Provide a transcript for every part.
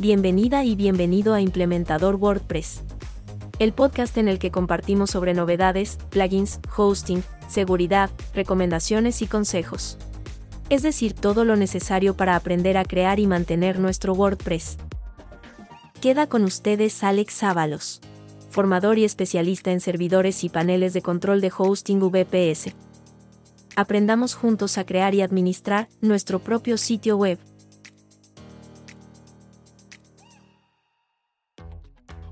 Bienvenida y bienvenido a Implementador WordPress. El podcast en el que compartimos sobre novedades, plugins, hosting, seguridad, recomendaciones y consejos. Es decir, todo lo necesario para aprender a crear y mantener nuestro WordPress. Queda con ustedes Alex Ábalos, formador y especialista en servidores y paneles de control de hosting VPS. Aprendamos juntos a crear y administrar nuestro propio sitio web.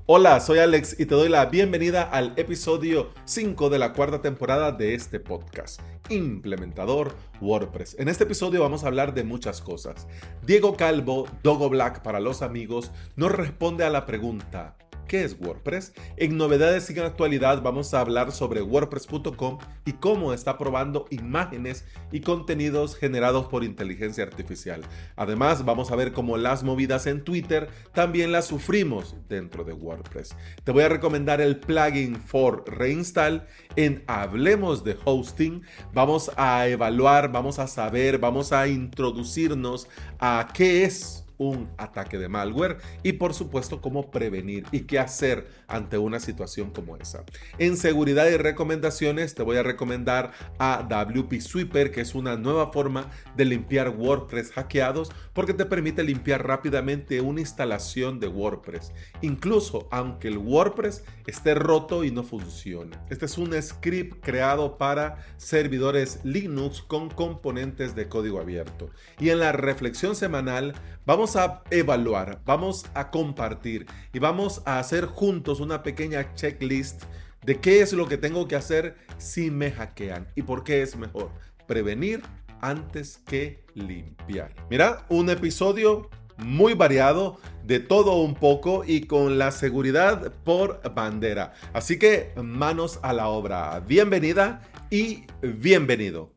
Hola, soy Alex y te doy la bienvenida al episodio 5 de la cuarta temporada de este podcast, Implementador WordPress. En este episodio vamos a hablar de muchas cosas. Diego Calvo, Dogo Black para los amigos, nos responde a la pregunta, ¿Qué es WordPress? En novedades y en actualidad vamos a hablar sobre WordPress.com y cómo está probando imágenes y contenidos generados por inteligencia artificial. Además, vamos a ver cómo las movidas en Twitter también las sufrimos dentro de WordPress. Te voy a recomendar el plugin for reinstall en Hablemos de Hosting. Vamos a evaluar, vamos a saber, vamos a introducirnos a qué es un ataque de malware y por supuesto cómo prevenir y qué hacer ante una situación como esa. En seguridad y recomendaciones te voy a recomendar a WP Sweeper que es una nueva forma de limpiar WordPress hackeados porque te permite limpiar rápidamente una instalación de WordPress, incluso aunque el WordPress esté roto y no funcione. Este es un script creado para servidores Linux con componentes de código abierto. Y en la reflexión semanal vamos a evaluar, vamos a compartir y vamos a hacer juntos una pequeña checklist de qué es lo que tengo que hacer si me hackean y por qué es mejor prevenir antes que limpiar. Mira, un episodio muy variado, de todo un poco y con la seguridad por bandera. Así que manos a la obra. Bienvenida y bienvenido.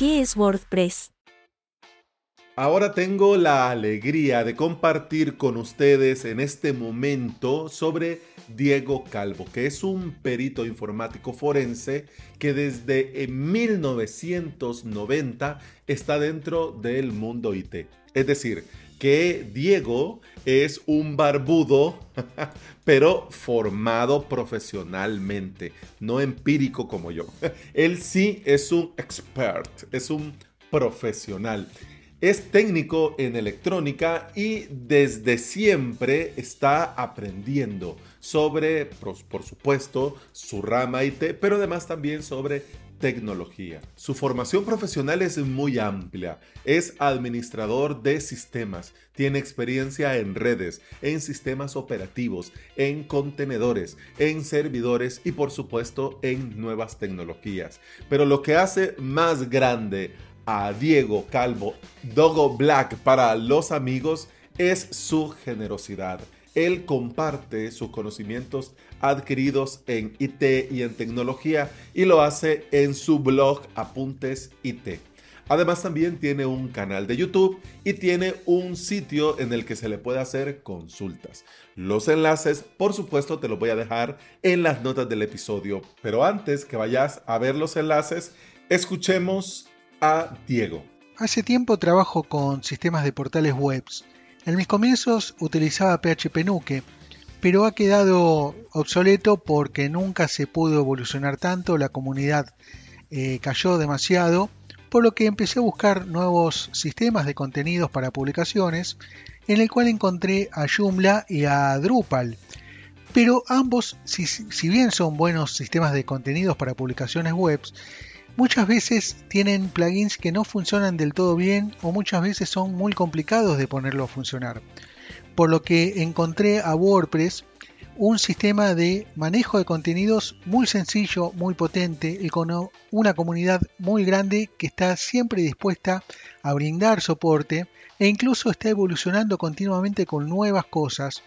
¿Qué es WordPress? Ahora tengo la alegría de compartir con ustedes en este momento sobre Diego Calvo, que es un perito informático forense que desde 1990 está dentro del mundo IT. Es decir, que Diego es un barbudo, pero formado profesionalmente, no empírico como yo. Él sí es un expert, es un profesional. Es técnico en electrónica y desde siempre está aprendiendo sobre, por supuesto, su rama IT, pero además también sobre tecnología. Su formación profesional es muy amplia. Es administrador de sistemas, tiene experiencia en redes, en sistemas operativos, en contenedores, en servidores y por supuesto en nuevas tecnologías. Pero lo que hace más grande a Diego Calvo, Dogo Black para los amigos, es su generosidad. Él comparte sus conocimientos adquiridos en IT y en tecnología y lo hace en su blog Apuntes IT. Además también tiene un canal de YouTube y tiene un sitio en el que se le puede hacer consultas. Los enlaces, por supuesto, te los voy a dejar en las notas del episodio. Pero antes que vayas a ver los enlaces, escuchemos a Diego. Hace tiempo trabajo con sistemas de portales webs. En mis comienzos utilizaba PHP Nuke, pero ha quedado obsoleto porque nunca se pudo evolucionar tanto, la comunidad eh, cayó demasiado, por lo que empecé a buscar nuevos sistemas de contenidos para publicaciones, en el cual encontré a Joomla y a Drupal. Pero ambos, si, si bien son buenos sistemas de contenidos para publicaciones webs, Muchas veces tienen plugins que no funcionan del todo bien o muchas veces son muy complicados de ponerlo a funcionar. Por lo que encontré a WordPress un sistema de manejo de contenidos muy sencillo, muy potente y con una comunidad muy grande que está siempre dispuesta a brindar soporte e incluso está evolucionando continuamente con nuevas cosas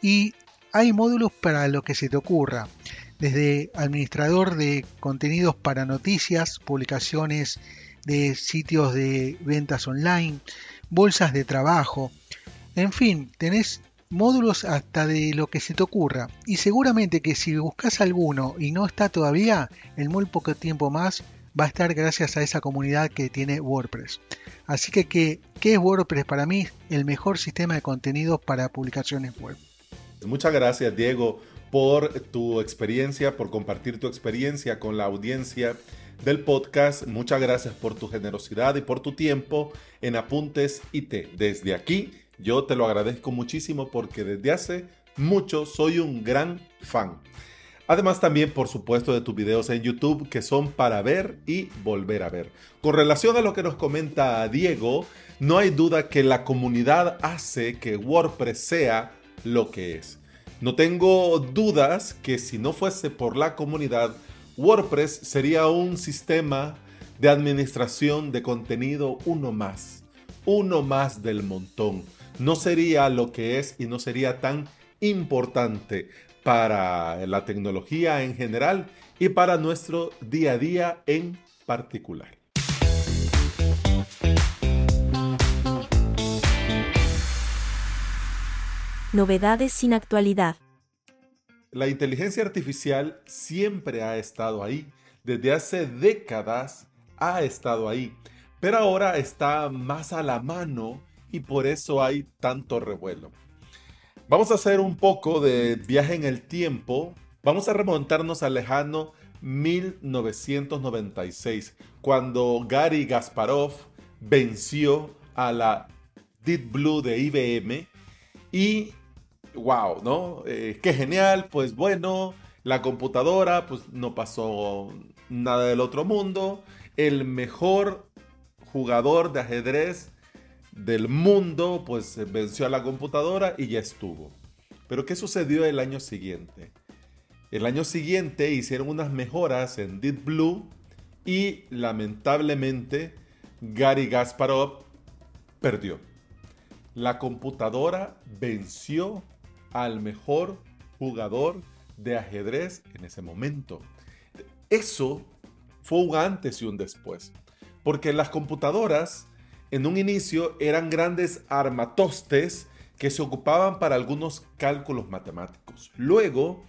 y hay módulos para lo que se te ocurra desde administrador de contenidos para noticias, publicaciones de sitios de ventas online, bolsas de trabajo, en fin, tenés módulos hasta de lo que se te ocurra. Y seguramente que si buscas alguno y no está todavía, en muy poco tiempo más va a estar gracias a esa comunidad que tiene WordPress. Así que, ¿qué, qué es WordPress para mí? El mejor sistema de contenidos para publicaciones web. Muchas gracias, Diego, por tu experiencia, por compartir tu experiencia con la audiencia del podcast. Muchas gracias por tu generosidad y por tu tiempo en Apuntes IT. Desde aquí, yo te lo agradezco muchísimo porque desde hace mucho soy un gran fan. Además también, por supuesto, de tus videos en YouTube que son para ver y volver a ver. Con relación a lo que nos comenta Diego, no hay duda que la comunidad hace que WordPress sea lo que es. No tengo dudas que si no fuese por la comunidad, WordPress sería un sistema de administración de contenido uno más, uno más del montón. No sería lo que es y no sería tan importante para la tecnología en general y para nuestro día a día en particular. Novedades sin actualidad. La inteligencia artificial siempre ha estado ahí. Desde hace décadas ha estado ahí. Pero ahora está más a la mano y por eso hay tanto revuelo. Vamos a hacer un poco de viaje en el tiempo. Vamos a remontarnos al lejano 1996, cuando Gary Gasparov venció a la Deep Blue de IBM y wow, ¿no? Eh, qué genial, pues bueno, la computadora, pues no pasó nada del otro mundo. El mejor jugador de ajedrez del mundo, pues venció a la computadora y ya estuvo. Pero ¿qué sucedió el año siguiente? El año siguiente hicieron unas mejoras en Deep Blue y lamentablemente Gary Gasparov perdió. La computadora venció al mejor jugador de ajedrez en ese momento. Eso fue un antes y un después. Porque las computadoras en un inicio eran grandes armatostes que se ocupaban para algunos cálculos matemáticos. Luego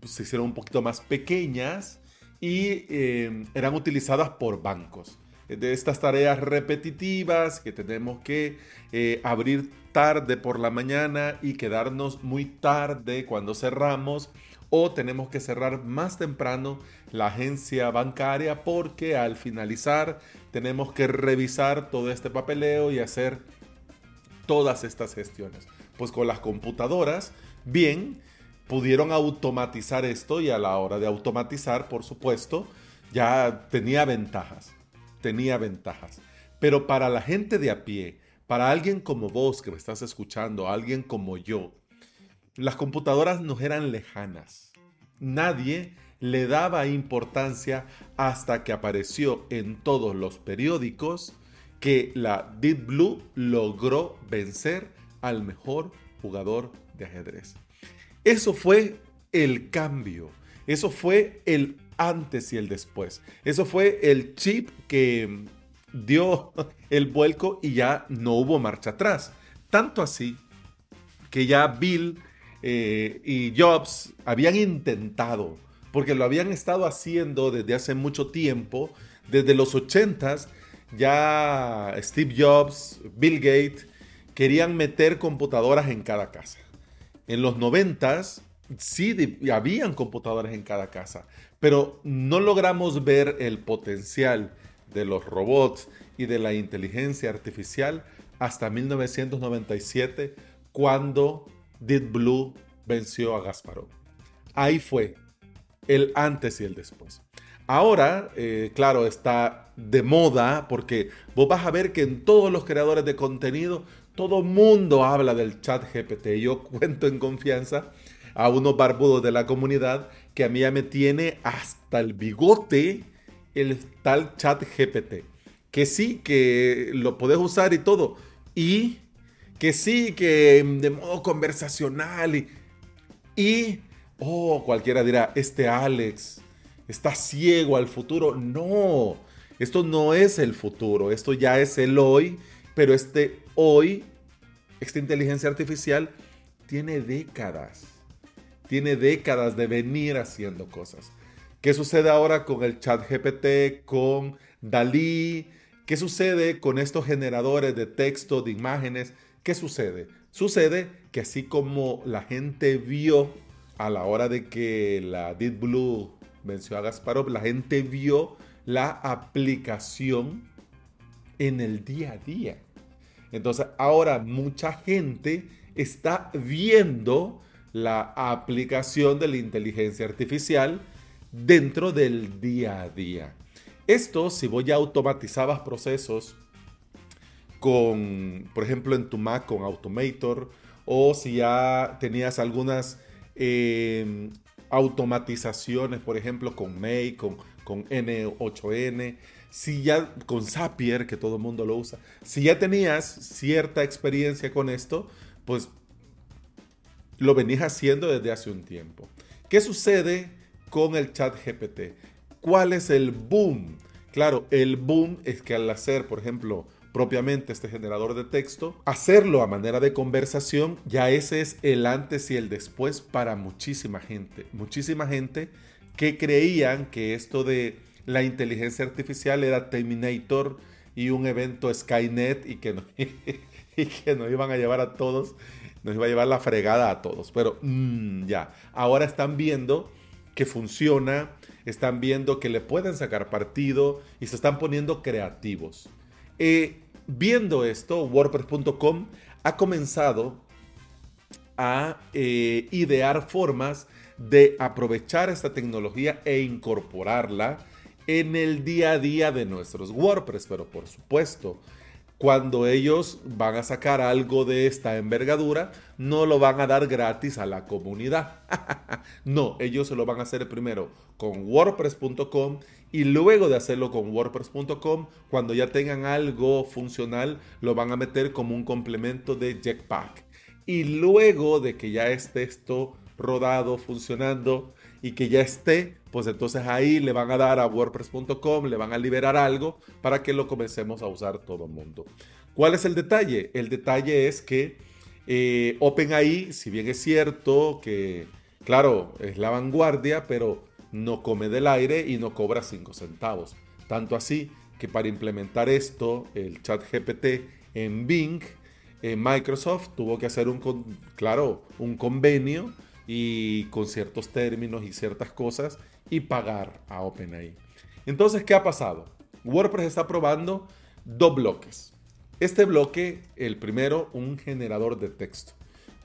pues, se hicieron un poquito más pequeñas y eh, eran utilizadas por bancos. De estas tareas repetitivas que tenemos que eh, abrir tarde por la mañana y quedarnos muy tarde cuando cerramos o tenemos que cerrar más temprano la agencia bancaria porque al finalizar tenemos que revisar todo este papeleo y hacer todas estas gestiones. Pues con las computadoras, bien, pudieron automatizar esto y a la hora de automatizar, por supuesto, ya tenía ventajas, tenía ventajas. Pero para la gente de a pie, para alguien como vos que me estás escuchando, alguien como yo, las computadoras nos eran lejanas. Nadie le daba importancia hasta que apareció en todos los periódicos que la Deep Blue logró vencer al mejor jugador de ajedrez. Eso fue el cambio. Eso fue el antes y el después. Eso fue el chip que dio el vuelco y ya no hubo marcha atrás. Tanto así que ya Bill eh, y Jobs habían intentado, porque lo habían estado haciendo desde hace mucho tiempo, desde los 80s, ya Steve Jobs, Bill Gates, querían meter computadoras en cada casa. En los 90s sí habían computadoras en cada casa, pero no logramos ver el potencial de los robots y de la inteligencia artificial hasta 1997, cuando Deep Blue venció a Gasparov. Ahí fue el antes y el después. Ahora, eh, claro, está de moda porque vos vas a ver que en todos los creadores de contenido, todo mundo habla del chat GPT. Yo cuento en confianza a unos barbudos de la comunidad que a mí ya me tiene hasta el bigote el tal chat GPT. Que sí, que lo podés usar y todo. Y que sí, que de modo conversacional. Y, y oh, cualquiera dirá, este Alex está ciego al futuro. No, esto no es el futuro, esto ya es el hoy. Pero este hoy, esta inteligencia artificial, tiene décadas. Tiene décadas de venir haciendo cosas. ¿Qué sucede ahora con el chat GPT, con Dalí? ¿Qué sucede con estos generadores de texto, de imágenes? ¿Qué sucede? Sucede que así como la gente vio a la hora de que la Deep Blue venció a Gasparov, la gente vio la aplicación en el día a día. Entonces ahora mucha gente está viendo la aplicación de la inteligencia artificial dentro del día a día. Esto, si vos ya automatizabas procesos con, por ejemplo, en tu Mac con Automator, o si ya tenías algunas eh, automatizaciones, por ejemplo, con Make, con, con N8N, si ya con Zapier, que todo el mundo lo usa, si ya tenías cierta experiencia con esto, pues lo venías haciendo desde hace un tiempo. ¿Qué sucede con el chat GPT? ¿Cuál es el boom? Claro, el boom es que al hacer, por ejemplo, propiamente este generador de texto, hacerlo a manera de conversación, ya ese es el antes y el después para muchísima gente. Muchísima gente que creían que esto de la inteligencia artificial era Terminator y un evento Skynet y que, no, y que nos iban a llevar a todos, nos iba a llevar la fregada a todos. Pero mm, ya, ahora están viendo que funciona, están viendo que le pueden sacar partido y se están poniendo creativos. Eh, viendo esto, WordPress.com ha comenzado a eh, idear formas de aprovechar esta tecnología e incorporarla en el día a día de nuestros WordPress. Pero por supuesto, cuando ellos van a sacar algo de esta envergadura, no lo van a dar gratis a la comunidad. no, ellos se lo van a hacer primero con wordpress.com y luego de hacerlo con wordpress.com, cuando ya tengan algo funcional, lo van a meter como un complemento de Jetpack. Y luego de que ya esté esto rodado, funcionando y que ya esté, pues entonces ahí le van a dar a wordpress.com, le van a liberar algo para que lo comencemos a usar todo el mundo. ¿Cuál es el detalle? El detalle es que eh, OpenAI, si bien es cierto que, claro, es la vanguardia, pero no come del aire y no cobra 5 centavos. Tanto así que para implementar esto, el chat GPT en Bing, eh, Microsoft tuvo que hacer un, claro, un convenio y con ciertos términos y ciertas cosas y pagar a OpenAI. Entonces, ¿qué ha pasado? WordPress está probando dos bloques. Este bloque, el primero, un generador de texto.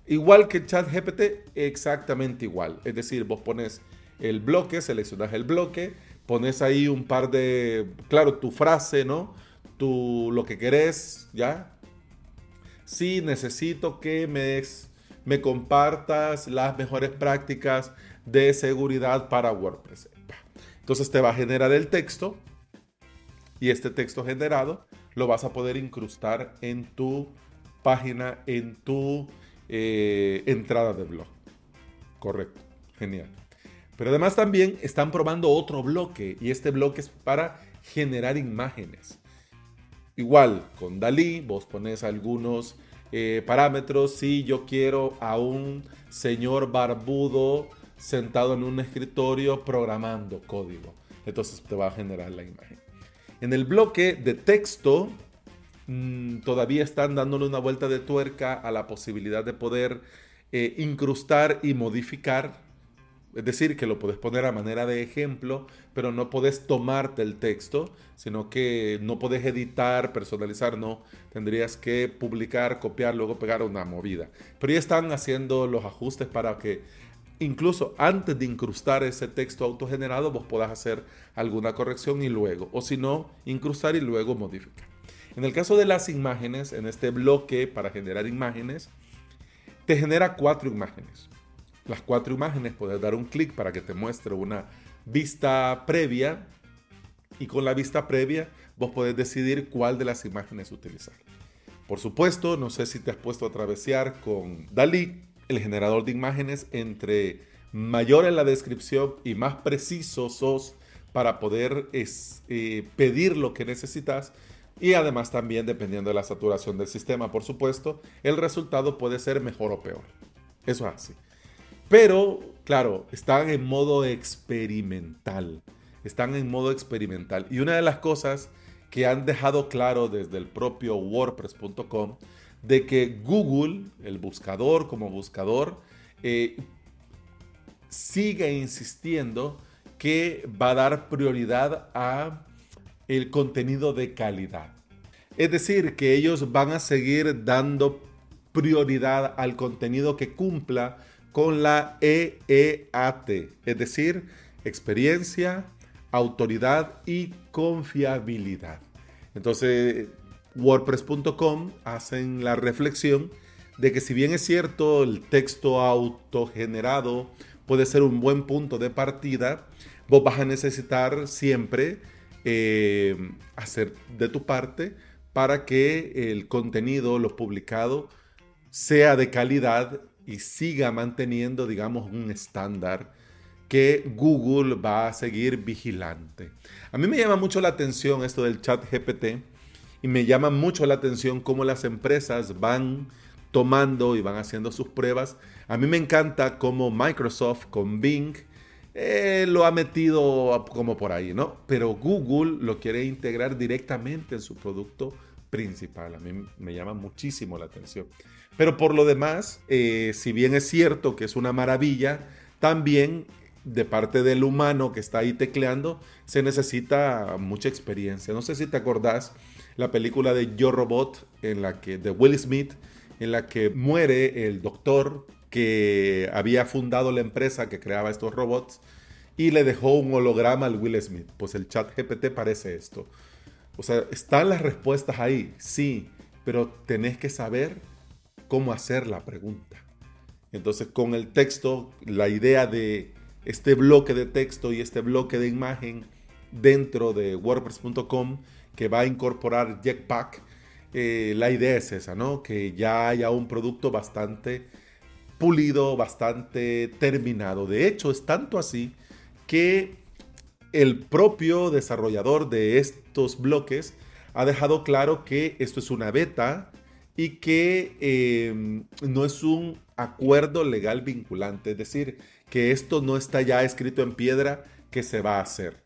Igual que ChatGPT, exactamente igual. Es decir, vos pones el bloque, seleccionas el bloque, pones ahí un par de, claro, tu frase, ¿no? Tu, lo que querés, ¿ya? Sí, necesito que me, me compartas las mejores prácticas de seguridad para WordPress. Entonces te va a generar el texto y este texto generado lo vas a poder incrustar en tu página, en tu eh, entrada de blog. Correcto, genial. Pero además también están probando otro bloque y este bloque es para generar imágenes. Igual, con Dalí vos pones algunos eh, parámetros. Si yo quiero a un señor barbudo sentado en un escritorio programando código. Entonces te va a generar la imagen. En el bloque de texto, mm, todavía están dándole una vuelta de tuerca a la posibilidad de poder eh, incrustar y modificar. Es decir, que lo puedes poner a manera de ejemplo, pero no puedes tomarte el texto, sino que no puedes editar, personalizar, no. Tendrías que publicar, copiar, luego pegar una movida. Pero ya están haciendo los ajustes para que incluso antes de incrustar ese texto autogenerado, vos podás hacer alguna corrección y luego, o si no, incrustar y luego modificar. En el caso de las imágenes, en este bloque para generar imágenes, te genera cuatro imágenes. Las cuatro imágenes puedes dar un clic para que te muestre una vista previa y con la vista previa vos podés decidir cuál de las imágenes utilizar. Por supuesto, no sé si te has puesto a travesear con Dalí, el generador de imágenes, entre mayor en la descripción y más preciso sos para poder eh, pedir lo que necesitas. Y además también dependiendo de la saturación del sistema, por supuesto, el resultado puede ser mejor o peor. Eso es así. Pero, claro, están en modo experimental. Están en modo experimental. Y una de las cosas que han dejado claro desde el propio WordPress.com de que Google, el buscador como buscador, eh, sigue insistiendo que va a dar prioridad a el contenido de calidad. Es decir, que ellos van a seguir dando prioridad al contenido que cumpla con la EEAT, es decir, experiencia, autoridad y confiabilidad. Entonces, WordPress.com hacen la reflexión de que si bien es cierto el texto autogenerado puede ser un buen punto de partida, vos vas a necesitar siempre eh, hacer de tu parte para que el contenido, lo publicado, sea de calidad y siga manteniendo, digamos, un estándar que Google va a seguir vigilante. A mí me llama mucho la atención esto del chat GPT y me llama mucho la atención cómo las empresas van tomando y van haciendo sus pruebas. A mí me encanta cómo Microsoft con Bing eh, lo ha metido como por ahí, ¿no? Pero Google lo quiere integrar directamente en su producto principal. A mí me llama muchísimo la atención. Pero por lo demás, eh, si bien es cierto que es una maravilla, también de parte del humano que está ahí tecleando, se necesita mucha experiencia. No sé si te acordás la película de Yo Robot, en la que, de Will Smith, en la que muere el doctor que había fundado la empresa que creaba estos robots y le dejó un holograma al Will Smith. Pues el chat GPT parece esto. O sea, están las respuestas ahí, sí, pero tenés que saber cómo hacer la pregunta. Entonces, con el texto, la idea de este bloque de texto y este bloque de imagen dentro de WordPress.com que va a incorporar Jetpack, eh, la idea es esa, ¿no? Que ya haya un producto bastante pulido, bastante terminado. De hecho, es tanto así que el propio desarrollador de estos bloques ha dejado claro que esto es una beta y que em, no es un acuerdo legal vinculante, es decir, que esto no está ya escrito en piedra que se va a hacer,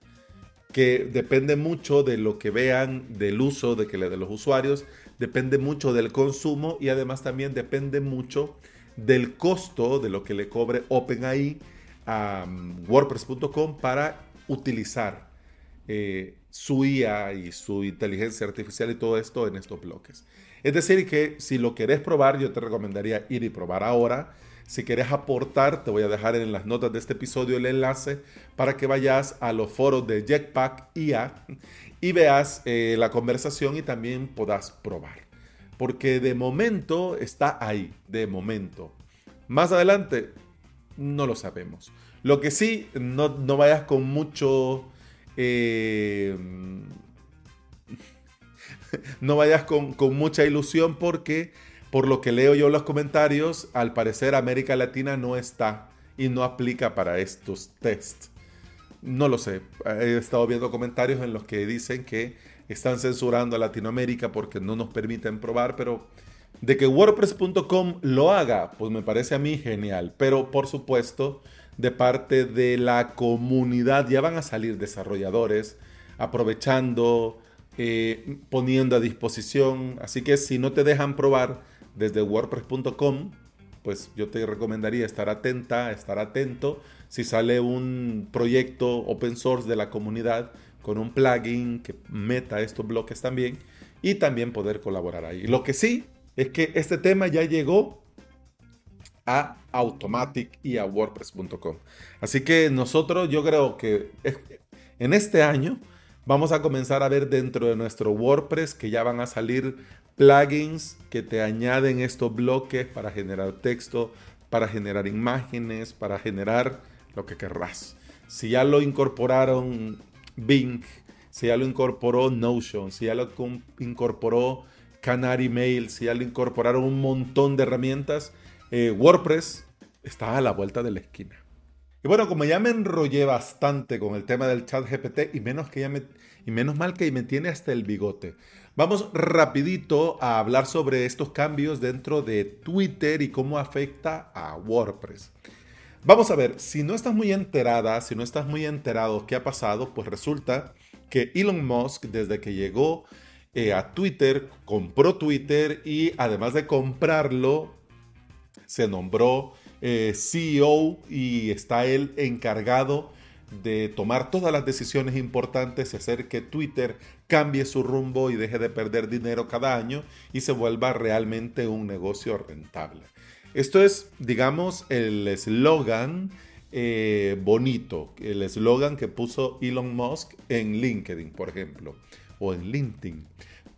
que depende mucho de lo que vean, del uso de, que, de los usuarios, depende mucho del consumo y además también depende mucho del costo de lo que le cobre OpenAI a um, WordPress.com para utilizar eh, su IA y su inteligencia artificial y todo esto en estos bloques. Es decir, que si lo querés probar, yo te recomendaría ir y probar ahora. Si quieres aportar, te voy a dejar en las notas de este episodio el enlace para que vayas a los foros de Jetpack IA y veas eh, la conversación y también puedas probar. Porque de momento está ahí, de momento. Más adelante, no lo sabemos. Lo que sí, no, vayas con mucho... Eh, no vayas con, mucha ilusión porque, por lo que leo yo en los comentarios, al parecer América Latina no está y no aplica para estos tests. No lo sé. He estado viendo comentarios en los que dicen que están censurando a Latinoamérica porque no nos permiten probar, pero de que WordPress.com lo haga, pues me parece a mí genial. Pero por supuesto, de parte de la comunidad ya van a salir desarrolladores aprovechando eh, poniendo a disposición. Así que si no te dejan probar desde wordpress.com, pues yo te recomendaría estar atenta, estar atento. Si sale un proyecto open source de la comunidad con un plugin que meta estos bloques también y también poder colaborar ahí. Lo que sí es que este tema ya llegó a Automatic y a WordPress.com. Así que nosotros, yo creo que en este año vamos a comenzar a ver dentro de nuestro WordPress que ya van a salir plugins que te añaden estos bloques para generar texto, para generar imágenes, para generar lo que querrás. Si ya lo incorporaron Bing, si ya lo incorporó Notion, si ya lo incorporó Canary Mail, si ya lo incorporaron un montón de herramientas, eh, WordPress está a la vuelta de la esquina. Y bueno, como ya me enrollé bastante con el tema del chat GPT y menos, que ya me, y menos mal que me tiene hasta el bigote, vamos rapidito a hablar sobre estos cambios dentro de Twitter y cómo afecta a WordPress. Vamos a ver, si no estás muy enterada, si no estás muy enterado qué ha pasado, pues resulta que Elon Musk, desde que llegó eh, a Twitter, compró Twitter y además de comprarlo, se nombró eh, CEO y está él encargado de tomar todas las decisiones importantes y hacer que Twitter cambie su rumbo y deje de perder dinero cada año y se vuelva realmente un negocio rentable. Esto es, digamos, el eslogan eh, bonito, el eslogan que puso Elon Musk en LinkedIn, por ejemplo, o en LinkedIn.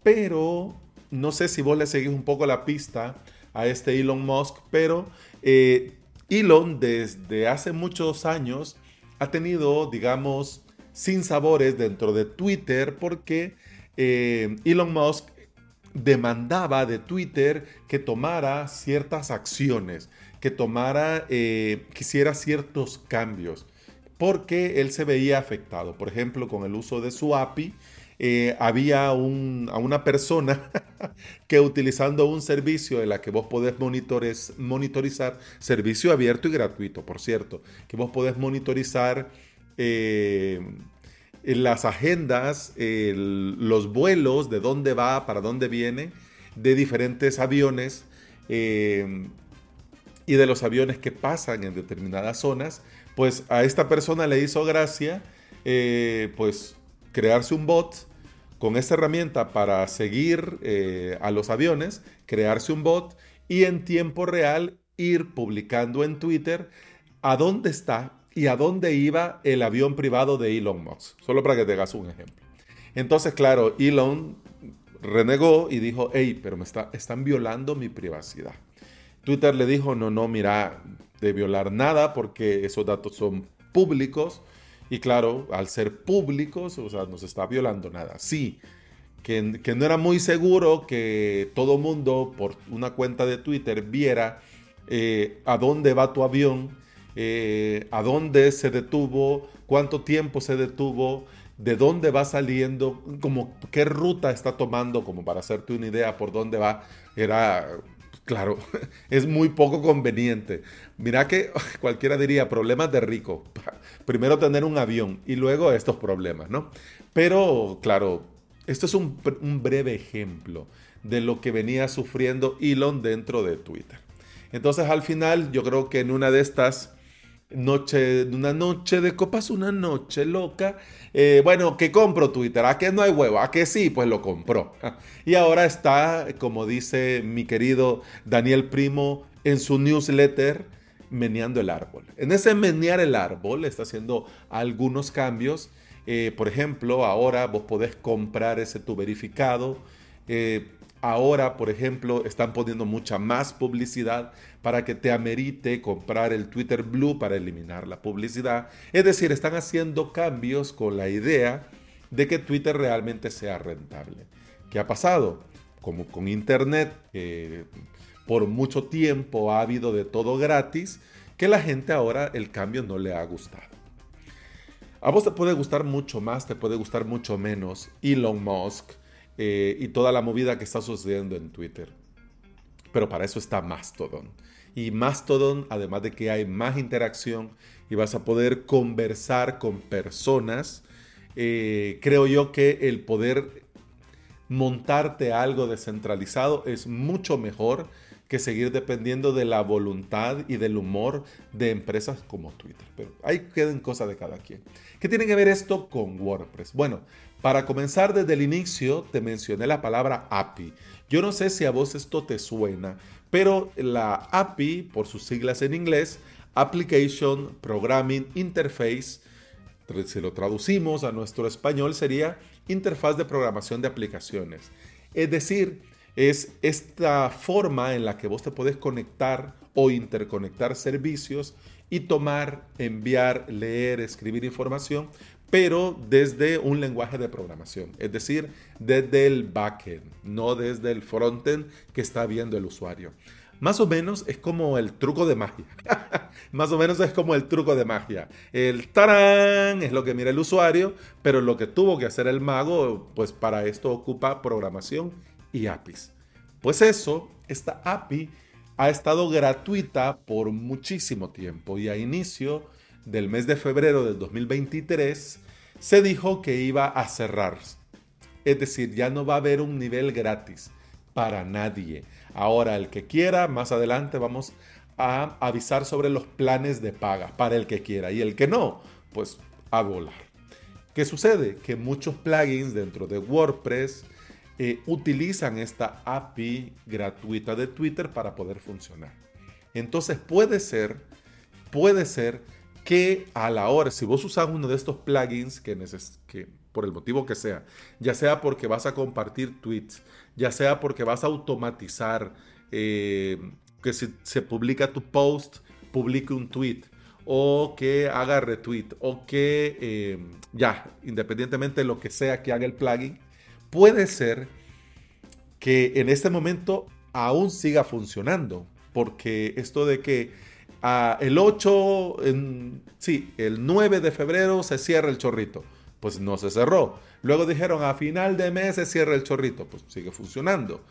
Pero no sé si vos le seguís un poco la pista a este Elon Musk, pero eh, Elon desde hace muchos años ha tenido, digamos, sin sabores dentro de Twitter porque eh, Elon Musk demandaba de Twitter que tomara ciertas acciones, que tomara, eh, quisiera ciertos cambios, porque él se veía afectado. Por ejemplo, con el uso de su API, eh, había a una persona que utilizando un servicio en la que vos podés monitorizar, servicio abierto y gratuito, por cierto, que vos podés monitorizar eh, las agendas, los vuelos, de dónde va, para dónde viene, de diferentes aviones eh, y de los aviones que pasan en determinadas zonas, pues a esta persona le hizo gracia, pues crearse un bot con esta herramienta para seguir eh, a los aviones, crearse un bot y en tiempo real ir publicando en Twitter a dónde está y a dónde iba el avión privado de Elon Musk. Solo para que te hagas un ejemplo. Entonces, claro, Elon renegó y dijo, hey, pero me está, están violando mi privacidad. Twitter le dijo, no, no, mira, de violar nada porque esos datos son públicos y claro, al ser públicos, o sea, no se está violando nada. Sí, que, no era muy seguro que todo mundo por una cuenta de Twitter viera eh, a dónde va tu avión, eh, a dónde se detuvo, cuánto tiempo se detuvo, de dónde va saliendo, como qué ruta está tomando, como para hacerte una idea por dónde va. Era Claro, es muy poco conveniente. Mira que cualquiera diría problemas de rico. Primero tener un avión y luego estos problemas, ¿no? Pero, claro, esto es un, breve ejemplo de lo que venía sufriendo Elon dentro de Twitter. Entonces, al final, yo creo que en una de estas noche, una noche de copas, una noche loca. Eh, bueno, que compro Twitter, ¿a qué no hay huevo? ¿A qué sí? Pues lo compró. Y ahora está, como dice mi querido Daniel Primo en su newsletter, meneando el árbol. En ese menear el árbol está haciendo algunos cambios. Eh, por ejemplo, ahora vos podés comprar ese tu verificado. Eh, Ahora, por ejemplo, están poniendo mucha más publicidad para que te amerite comprar el Twitter Blue para eliminar la publicidad. Es decir, están haciendo cambios con la idea de que Twitter realmente sea rentable. ¿Qué ha pasado? Como con Internet, por mucho tiempo ha habido de todo gratis, que la gente ahora el cambio no le ha gustado. A vos te puede gustar mucho más, te puede gustar mucho menos Elon Musk, eh, y toda la movida que está sucediendo en Twitter. Pero para eso está Mastodon. Y Mastodon, además de que hay más interacción y vas a poder conversar con personas, eh, creo yo que el poder montarte algo descentralizado es mucho mejor que seguir dependiendo de la voluntad y del humor de empresas como Twitter. Pero ahí quedan cosas de cada quien. ¿Qué tiene que ver esto con WordPress? Bueno, para comenzar desde el inicio te mencioné la palabra API. Yo no sé si a vos esto te suena, pero la API, por sus siglas en inglés, Application Programming Interface, si lo traducimos a nuestro español sería interfaz de programación de aplicaciones. Es decir, es esta forma en la que vos te puedes conectar o interconectar servicios y tomar, enviar, leer, escribir información pero desde un lenguaje de programación, es decir, desde el backend, no desde el frontend que está viendo el usuario. Más o menos es como el truco de magia. Más o menos es como el truco de magia. El tarán es lo que mira el usuario, pero lo que tuvo que hacer el mago, pues para esto ocupa programación y APIs. Pues eso, esta API ha estado gratuita por muchísimo tiempo y a inicio del mes de febrero del 2023 se dijo que iba a cerrar. Es decir, ya no va a haber un nivel gratis para nadie. Ahora, el que quiera, más adelante vamos a avisar sobre los planes de paga para el que quiera y el que no, pues a volar. ¿Qué sucede? Que muchos plugins dentro de WordPress eh, utilizan esta API gratuita de Twitter para poder funcionar. Entonces puede ser, puede ser que a la hora, si vos usas uno de estos plugins que, que por el motivo que sea, ya sea porque vas a compartir tweets, ya sea porque vas a automatizar eh, que si se publica tu post, publique un tweet, o que haga retweet, o que eh, ya, independientemente de lo que sea que haga el plugin, puede ser que en este momento aún siga funcionando, porque esto de que el 8, en, sí, el 9 de febrero se cierra el chorrito, pues no se cerró. Luego dijeron a final de mes se cierra el chorrito, pues sigue funcionando.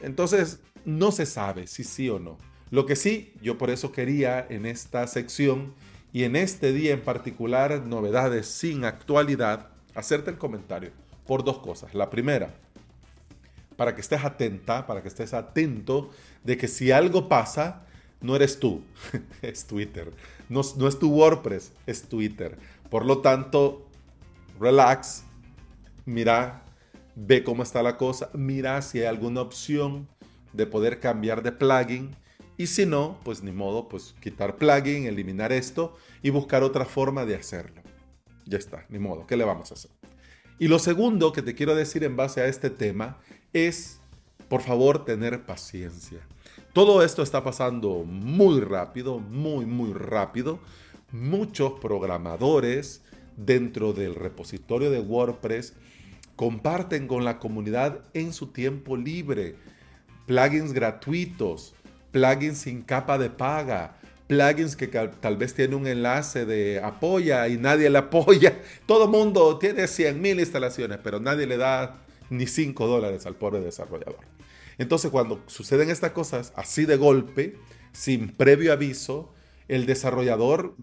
Entonces, no se sabe si sí o no. Lo que sí, yo por eso quería en esta sección y en este día en particular, novedades sin actualidad, hacerte el comentario por dos cosas. La primera, para que estés atenta, para que estés atento de que si algo pasa, no eres tú, es Twitter. No, es tu WordPress, es Twitter. Por lo tanto, relax, mira, ve cómo está la cosa, mira si hay alguna opción de poder cambiar de plugin y si no, pues ni modo, pues quitar plugin, eliminar esto y buscar otra forma de hacerlo. Ya está, ni modo, ¿qué le vamos a hacer? Y lo segundo que te quiero decir en base a este tema es, por favor, tener paciencia. Todo esto está pasando muy rápido, muy, muy rápido. Muchos programadores dentro del repositorio de WordPress comparten con la comunidad en su tiempo libre plugins gratuitos, plugins sin capa de paga, plugins que tal vez tiene un enlace de apoya y nadie le apoya. Todo mundo tiene 100 mil instalaciones, pero nadie le da ni 5 dólares al pobre desarrollador. Entonces cuando suceden estas cosas así de golpe, sin previo aviso, el desarrollador,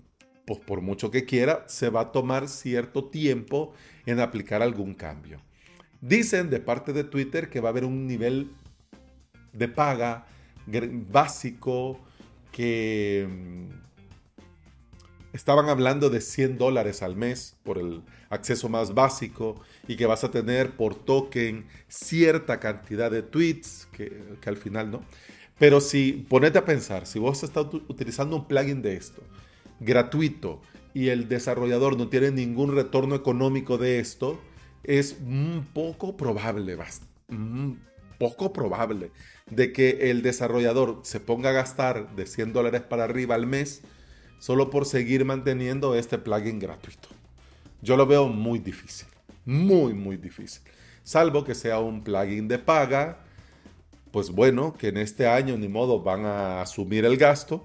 pues por mucho que quiera, se va a tomar cierto tiempo en aplicar algún cambio. Dicen de parte de Twitter que va a haber un nivel de paga básico que mm, estaban hablando de 100 dólares al mes por el acceso más básico y que vas a tener por token cierta cantidad de tweets que, al final no. Pero si ponete a pensar, si vos estás utilizando un plugin de esto gratuito y el desarrollador no tiene ningún retorno económico de esto, es un poco probable, poco probable de que el desarrollador se ponga a gastar de 100 dólares para arriba al mes solo por seguir manteniendo este plugin gratuito. Yo lo veo muy difícil, muy, muy difícil. Salvo que sea un plugin de paga, pues bueno, que en este año ni modo van a asumir el gasto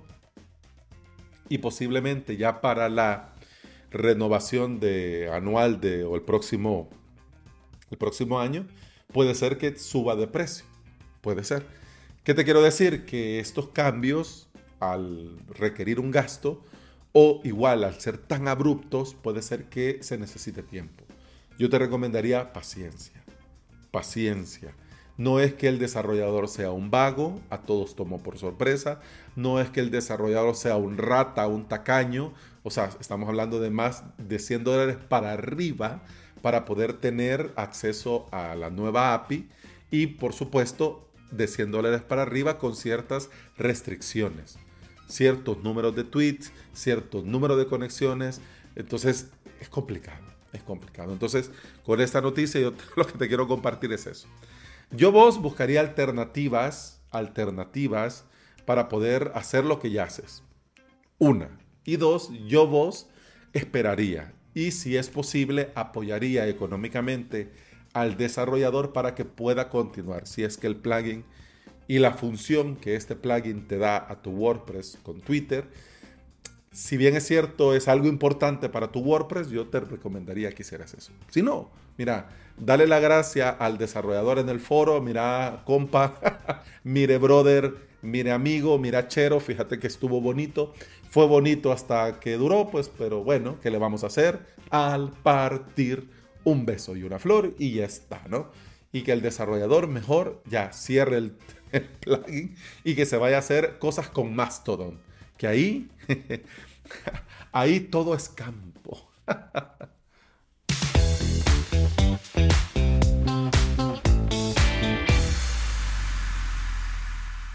y posiblemente ya para la renovación de anual de o el próximo el próximo año puede ser que suba de precio. Puede ser. ¿Qué te quiero decir? Que estos cambios, al requerir un gasto, o igual al ser tan abruptos, puede ser que se necesite tiempo. Yo te recomendaría paciencia. Paciencia. No es que el desarrollador sea un vago, a todos tomó por sorpresa. No es que el desarrollador sea un rata, un tacaño. O sea, estamos hablando de más de 100 dólares para arriba para poder tener acceso a la nueva API y por supuesto de 100 dólares para arriba con ciertas restricciones, ciertos números de tweets, ciertos números de conexiones, entonces es complicado, es complicado. Entonces con esta noticia yo lo que te quiero compartir es eso. Yo vos buscaría alternativas, alternativas para poder hacer lo que ya haces. Una. Y dos, yo vos esperaría y si es posible apoyaría económicamente al desarrollador para que pueda continuar. Si es que el plugin y la función que este plugin te da a tu WordPress con Twitter, si bien es cierto, es algo importante para tu WordPress, yo te recomendaría que hicieras eso. Si no, mira, dale la gracia al desarrollador en el foro, mira, compa, mire, brother, mire amigo, mira chero, fíjate que estuvo bonito. Fue bonito hasta que duró, pues, pero bueno, ¿qué le vamos a hacer? Al partir un beso y una flor y ya está, ¿no? Y que el desarrollador mejor ya cierre el, el plugin y que se vaya a hacer cosas con Mastodon. Que ahí, ahí todo es campo.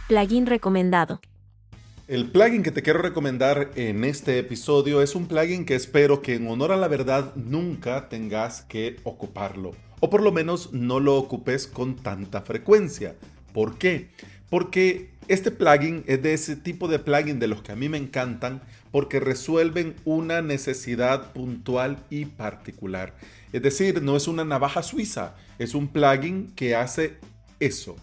Plugin recomendado. El plugin que te quiero recomendar en este episodio es un plugin que espero que en honor a la verdad nunca tengas que ocuparlo. O por lo menos no lo ocupes con tanta frecuencia. ¿Por qué? Porque este plugin es de ese tipo de plugin de los que a mí me encantan porque resuelven una necesidad puntual y particular. Es decir, no es una navaja suiza, es un plugin que hace eso.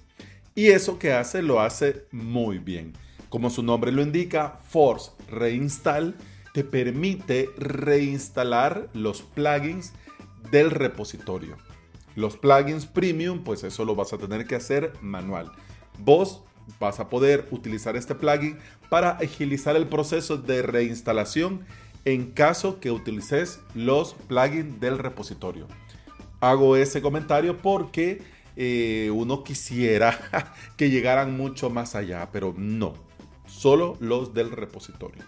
Y eso que hace lo hace muy bien. Como su nombre lo indica, Force Reinstall te permite reinstalar los plugins del repositorio. Los plugins premium, pues eso lo vas a tener que hacer manual. Vos vas a poder utilizar este plugin para agilizar el proceso de reinstalación en caso que utilices los plugins del repositorio. Hago ese comentario porque eh, uno quisiera que llegaran mucho más allá, pero no, solo los del repositorio.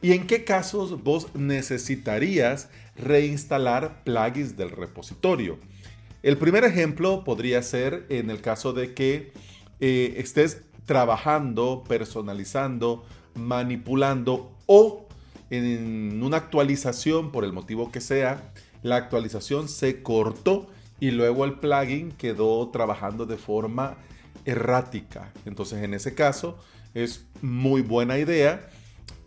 ¿Y en qué casos vos necesitarías reinstalar plugins del repositorio? El primer ejemplo podría ser en el caso de que eh, estés trabajando, personalizando, manipulando o en una actualización, por el motivo que sea, la actualización se cortó y luego el plugin quedó trabajando de forma errática. Entonces en ese caso es muy buena idea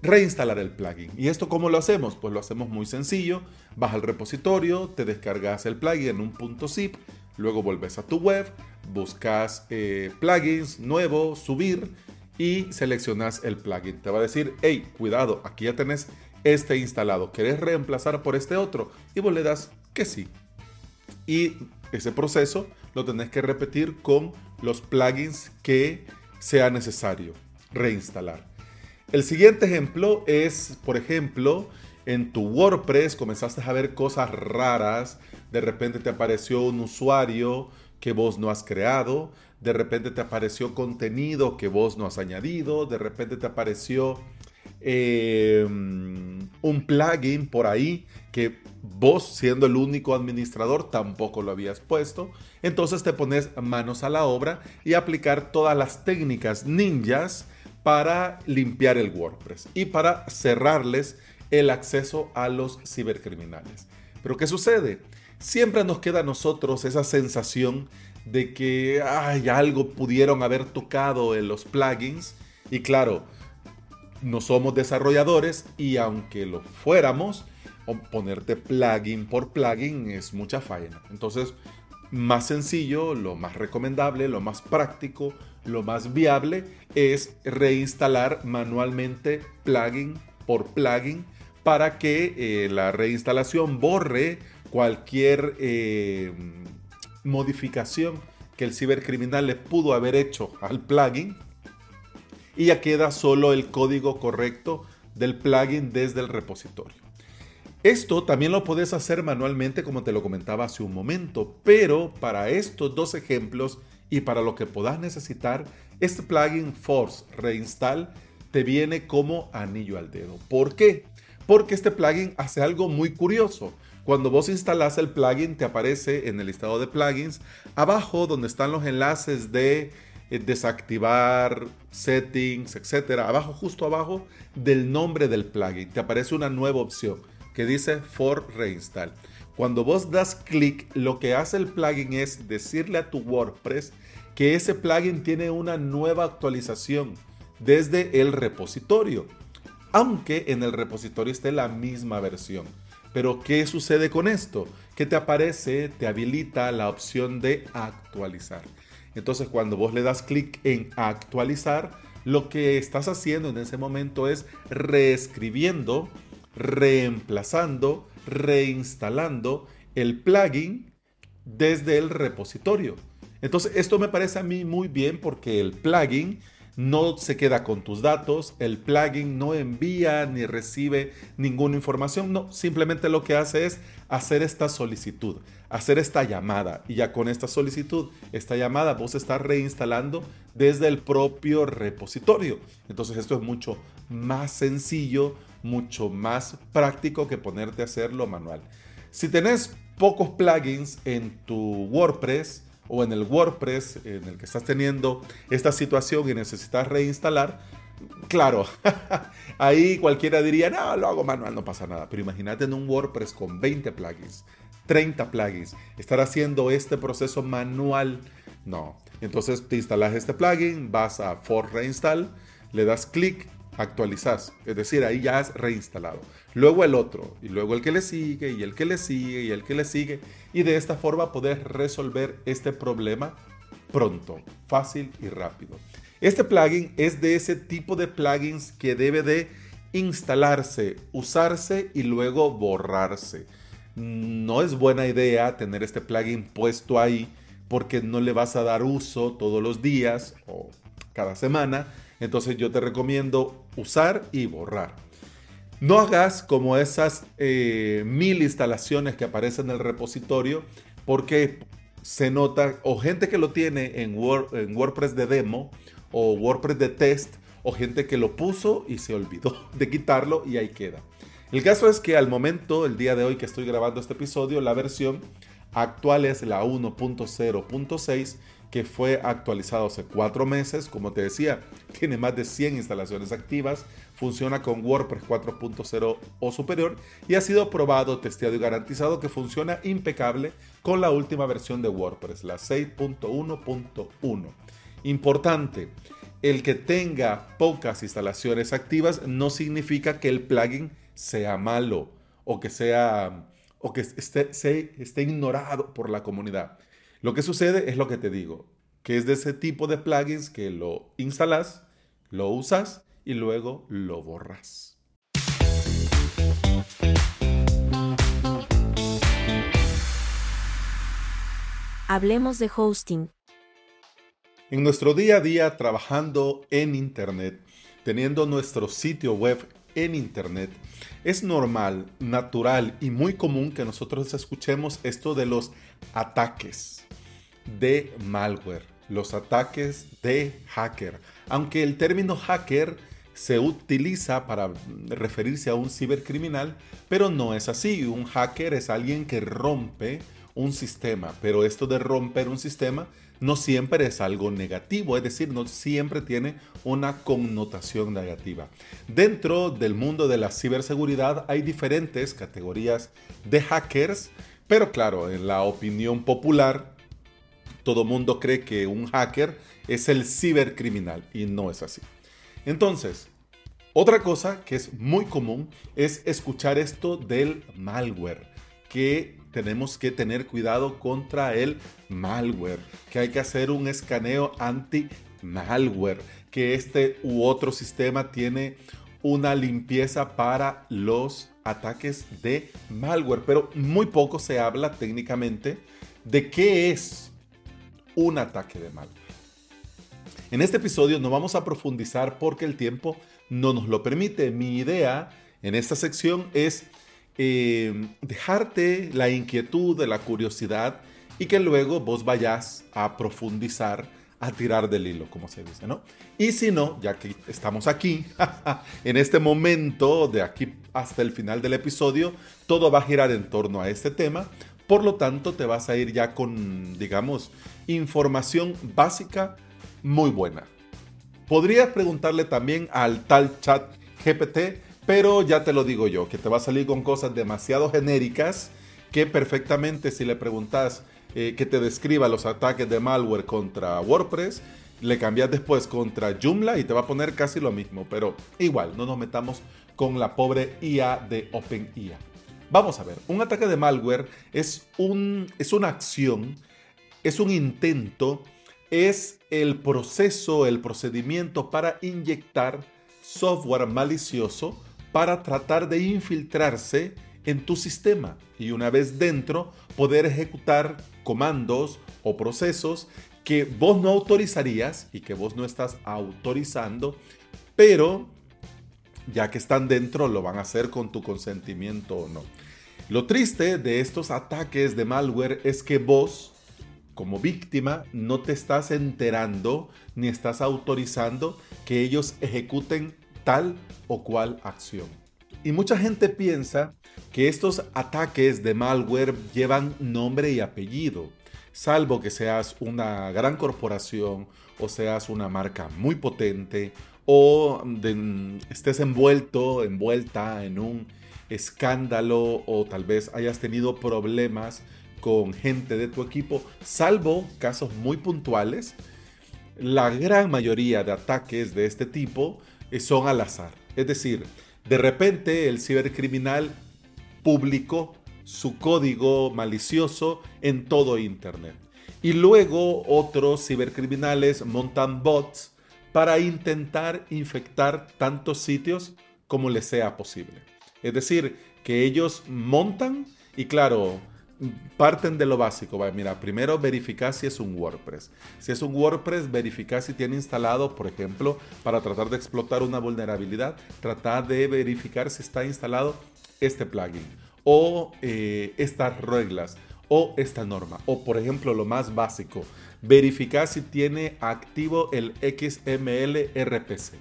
reinstalar el plugin. ¿Y esto cómo lo hacemos? Pues lo hacemos muy sencillo. Vas al repositorio, te descargas el plugin en un punto zip, luego vuelves a tu web, buscas eh, plugins nuevo, subir y seleccionas el plugin. Te va a decir, hey, cuidado, aquí ya tenés este instalado. ¿Querés reemplazar por este otro? Y vos le das que sí. Y ese proceso lo tenés que repetir con los plugins que sea necesario reinstalar. El siguiente ejemplo es, por ejemplo, en tu WordPress comenzaste a ver cosas raras, de repente te apareció un usuario que vos no has creado, de repente te apareció contenido que vos no has añadido, de repente te apareció eh, un plugin por ahí que vos siendo el único administrador tampoco lo habías puesto. Entonces te pones manos a la obra y aplicar todas las técnicas ninjas para limpiar el WordPress y para cerrarles el acceso a los cibercriminales. Pero ¿qué sucede? Siempre nos queda a nosotros esa sensación de que ay, algo pudieron haber tocado en los plugins y claro, no somos desarrolladores y aunque lo fuéramos, ponerte plugin por plugin es mucha faena. Entonces, más sencillo, lo más recomendable, lo más práctico, lo más viable es reinstalar manualmente plugin por plugin para que eh, la reinstalación borre cualquier eh, modificación que el cibercriminal le pudo haber hecho al plugin y ya queda solo el código correcto del plugin desde el repositorio. Esto también lo puedes hacer manualmente como te lo comentaba hace un momento, pero para estos dos ejemplos y para lo que puedas necesitar, este plugin Force Reinstall te viene como anillo al dedo. ¿Por qué? Porque este plugin hace algo muy curioso. Cuando vos instalas el plugin te aparece en el listado de plugins abajo donde están los enlaces de eh, desactivar settings, etcétera. Abajo, justo abajo del nombre del plugin, te aparece una nueva opción que dice for reinstall. Cuando vos das clic, lo que hace el plugin es decirle a tu WordPress que ese plugin tiene una nueva actualización desde el repositorio, aunque en el repositorio esté la misma versión. Pero ¿qué sucede con esto? Que te aparece, te habilita la opción de actualizar. Entonces cuando vos le das clic en actualizar, lo que estás haciendo en ese momento es reescribiendo, reemplazando, reinstalando el plugin desde el repositorio. Entonces esto me parece a mí muy bien porque el plugin no se queda con tus datos, el plugin no envía ni recibe ninguna información, no, simplemente lo que hace es hacer esta solicitud, hacer esta llamada y ya con esta solicitud, esta llamada vos estás reinstalando desde el propio repositorio. Entonces esto es mucho más sencillo, mucho más práctico que ponerte a hacerlo manual. Si tenés pocos plugins en tu WordPress, o en el WordPress en el que estás teniendo esta situación y necesitas reinstalar, claro, ahí cualquiera diría, no, lo hago manual, no pasa nada. Pero imagínate en un WordPress con 20 plugins, 30 plugins, estar haciendo este proceso manual, no. Entonces te instalas este plugin, vas a For Reinstall, le das clic actualizas, es decir, ahí ya has reinstalado. Luego el otro, y luego el que le sigue, y el que le sigue, y el que le sigue, y de esta forma poder resolver este problema pronto, fácil y rápido. Este plugin es de ese tipo de plugins que debe de instalarse, usarse y luego borrarse. No es buena idea tener este plugin puesto ahí porque no le vas a dar uso todos los días o cada semana entonces yo te recomiendo usar y borrar. No hagas como esas eh, mil instalaciones que aparecen en el repositorio porque se nota o gente que lo tiene en, WordPress de demo o WordPress de test o gente que lo puso y se olvidó de quitarlo y ahí queda. El caso es que al momento, el día de hoy que estoy grabando este episodio, la versión actual es la 1.0.6 que fue actualizado hace cuatro meses. Como te decía, tiene más de 100 instalaciones activas, funciona con WordPress 4.0 o superior y ha sido probado, testeado y garantizado que funciona impecable con la última versión de WordPress, la 6.1.1. Importante, el que tenga pocas instalaciones activas no significa que el plugin sea malo o que sea o que esté, esté ignorado por la comunidad. Lo que sucede es lo que te digo, que es de ese tipo de plugins que lo instalas, lo usas y luego lo borras. Hablemos de hosting. En nuestro día a día trabajando en Internet, teniendo nuestro sitio web en Internet, es normal, natural y muy común que nosotros escuchemos esto de los ataques de malware, los ataques de hacker. Aunque el término hacker se utiliza para referirse a un cibercriminal, pero no es así. Un hacker es alguien que rompe un sistema, pero esto de romper un sistema no siempre es algo negativo, es decir, no siempre tiene una connotación negativa. Dentro del mundo de la ciberseguridad hay diferentes categorías de hackers, pero claro, en la opinión popular todo mundo cree que un hacker es el cibercriminal y no es así. Entonces, otra cosa que es muy común es escuchar esto del malware, que tenemos que tener cuidado contra el malware, que hay que hacer un escaneo anti-malware, que este u otro sistema tiene una limpieza para los ataques de malware, pero muy poco se habla técnicamente de qué es un ataque de malware. En este episodio no vamos a profundizar porque el tiempo no nos lo permite. Mi idea en esta sección es eh, dejarte la inquietud, de la curiosidad y que luego vos vayas a profundizar, a tirar del hilo, como se dice, ¿no? Y si no, ya que estamos aquí, en este momento, de aquí hasta el final del episodio, todo va a girar en torno a este tema. Por lo tanto, te vas a ir ya con, digamos, información básica muy buena. Podrías preguntarle también al tal chat GPT, pero ya te lo digo yo, que te va a salir con cosas demasiado genéricas que perfectamente si le preguntas eh, que te describa los ataques de malware contra WordPress, le cambias después contra Joomla y te va a poner casi lo mismo, pero igual, no nos metamos con la pobre IA de OpenIA. Vamos a ver, un ataque de malware es, un, es una acción es un intento, es el proceso, el procedimiento para inyectar software malicioso para tratar de infiltrarse en tu sistema y una vez dentro poder ejecutar comandos o procesos que vos no autorizarías y que vos no estás autorizando, pero ya que están dentro lo van a hacer con tu consentimiento o no. Lo triste de estos ataques de malware es que vos, como víctima, no te estás enterando ni estás autorizando que ellos ejecuten tal o cual acción. Y mucha gente piensa que estos ataques de malware llevan nombre y apellido, salvo que seas una gran corporación o seas una marca muy potente o estés envuelto, envuelta en un escándalo o tal vez hayas tenido problemas con gente de tu equipo, salvo casos muy puntuales, la gran mayoría de ataques de este tipo eh, son al azar. Es decir, de repente el cibercriminal publicó su código malicioso en todo Internet. Y luego otros cibercriminales montan bots para intentar infectar tantos sitios como les sea posible. Es decir, que ellos montan y claro, parten de lo básico. Mira, primero verificar si es un WordPress. Si es un WordPress, verificar si tiene instalado, por ejemplo, para tratar de explotar una vulnerabilidad, tratar de verificar si está instalado este plugin o eh, estas reglas o esta norma. O por ejemplo, lo más básico, verificar si tiene activo el XML RPC.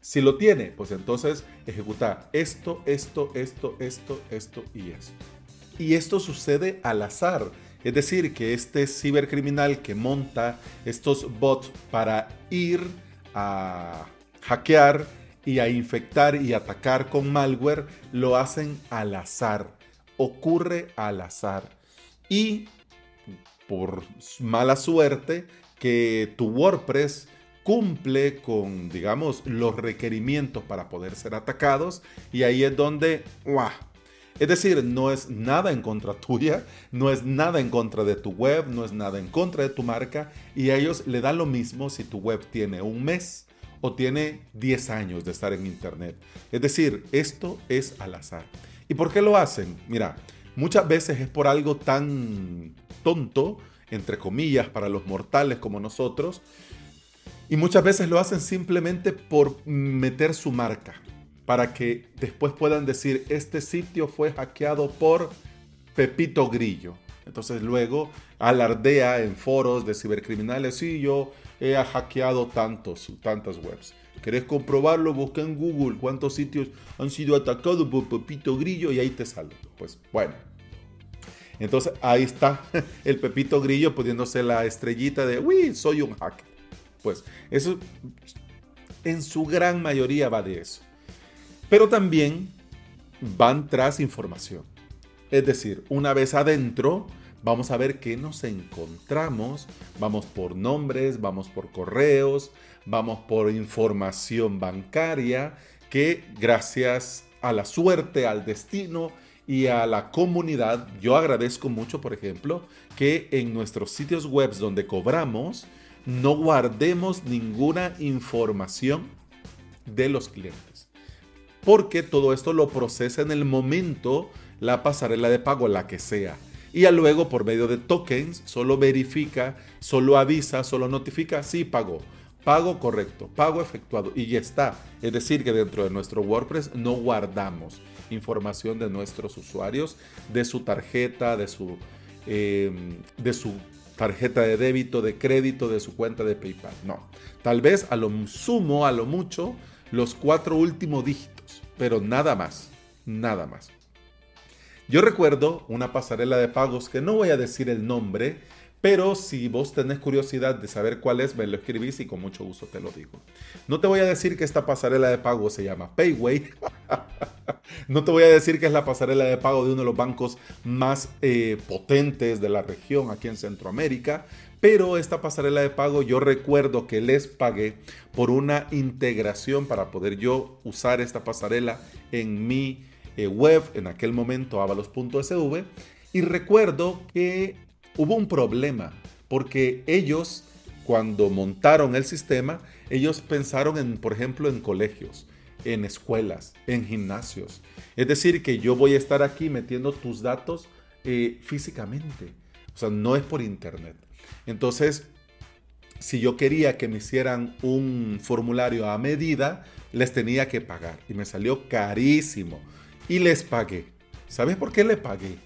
Si lo tiene, pues entonces ejecutar esto, esto, esto, esto, esto y esto. Y esto sucede al azar. Es decir, que este cibercriminal que monta estos bots para ir a hackear y a infectar y atacar con malware, lo hacen al azar. Ocurre al azar. Y por mala suerte, que tu WordPress cumple con, digamos, los requerimientos para poder ser atacados y ahí es donde, ¡guau! Es decir, no es nada en contra tuya, no es nada en contra de tu web, no es nada en contra de tu marca y a ellos le da lo mismo si tu web tiene un mes o tiene 10 años de estar en Internet. Es decir, esto es al azar. ¿Y por qué lo hacen? Mira, muchas veces es por algo tan tonto, entre comillas, para los mortales como nosotros, y muchas veces lo hacen simplemente por meter su marca para que después puedan decir, este sitio fue hackeado por Pepito Grillo. Entonces luego alardea en foros de cibercriminales, sí, yo he hackeado tantos, tantas webs. ¿Querés comprobarlo? Busca en Google cuántos sitios han sido atacados por Pepito Grillo y ahí te sale. Pues bueno. Entonces ahí está el Pepito Grillo poniéndose la estrellita de, uy, soy un hacker. Pues eso en su gran mayoría va de eso. Pero también van tras información. Es decir, una vez adentro, vamos a ver qué nos encontramos. Vamos por nombres, vamos por correos, vamos por información bancaria que gracias a la suerte, al destino y a la comunidad, yo agradezco mucho, por ejemplo, que en nuestros sitios web donde cobramos, no guardemos ninguna información de los clientes porque todo esto lo procesa en el momento la pasarela de pago, la que sea. Y luego por medio de tokens solo verifica, solo avisa, solo notifica, sí pagó. Pago correcto, pago efectuado y ya está. Es decir, que dentro de nuestro WordPress no guardamos información de nuestros usuarios, de su tarjeta, de su, em, de su tarjeta de débito, de crédito, de su cuenta de PayPal. No. Tal vez a lo sumo, a lo mucho, los cuatro últimos dígitos pero nada más, nada más. Yo recuerdo una pasarela de pagos que no voy a decir el nombre, pero si vos tenés curiosidad de saber cuál es, me lo escribís y con mucho gusto te lo digo. No te voy a decir que esta pasarela de pago se llama Payway. no te voy a decir que es la pasarela de pago de uno de los bancos más eh, potentes de la región aquí en Centroamérica. Pero esta pasarela de pago yo recuerdo que les pagué por una integración para poder yo usar esta pasarela en mi eh, web, en aquel momento avalos.sv. Y recuerdo que hubo un problema porque ellos cuando montaron el sistema, ellos pensaron en, por ejemplo, en colegios, en escuelas, en gimnasios. Es decir, que yo voy a estar aquí metiendo tus datos eh, físicamente. O sea, no es por internet. Entonces, si yo quería que me hicieran un formulario a medida, les tenía que pagar. Y me salió carísimo. Y les pagué. ¿Sabes por qué le pagué?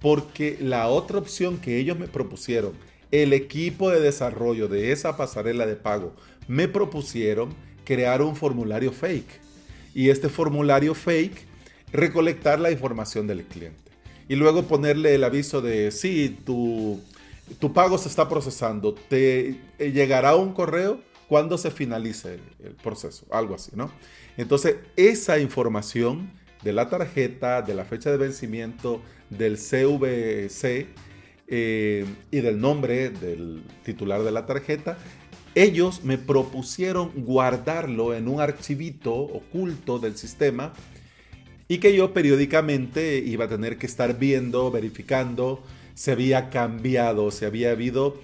Porque la otra opción que ellos me propusieron, el equipo de desarrollo de esa pasarela de pago, me propusieron crear un formulario fake. Y este formulario fake, recolectar la información del cliente. Y luego ponerle el aviso de, sí, tu, tu pago se está procesando, te eh, llegará un correo cuando se finalice el proceso, algo así, ¿no? Entonces, esa información de la tarjeta, de la fecha de vencimiento, del CVC eh, y del nombre del titular de la tarjeta, ellos me propusieron guardarlo en un archivito oculto del sistema y que yo periódicamente iba a tener que estar viendo, verificando si había cambiado, si había habido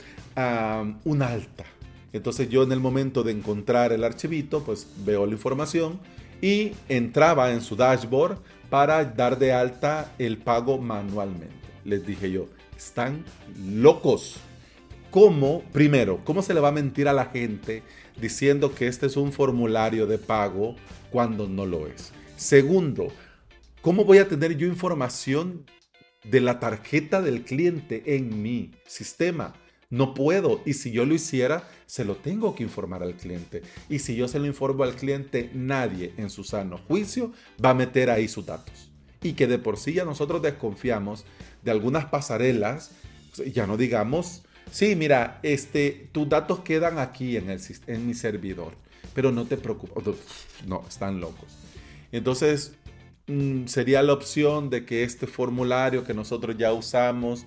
un alta. Entonces yo en el momento de encontrar el archivito, pues veo la información y entraba en su dashboard para dar de alta el pago manualmente. Les dije yo, están locos. ¿Cómo, primero, cómo se le va a mentir a la gente diciendo que este es un formulario de pago cuando no lo es? Segundo, ¿cómo voy a tener yo información de la tarjeta del cliente en mi sistema? No puedo. Y si yo lo hiciera, se lo tengo que informar al cliente. Y si yo se lo informo al cliente, nadie en su sano juicio va a meter ahí sus datos. Y que de por sí ya nosotros desconfiamos de algunas pasarelas, ya no digamos, sí, mira, este, tus datos quedan aquí en, el, en mi servidor, pero no te preocupes. No, están locos. Entonces, mm, sería la opción de que este formulario que nosotros ya usamos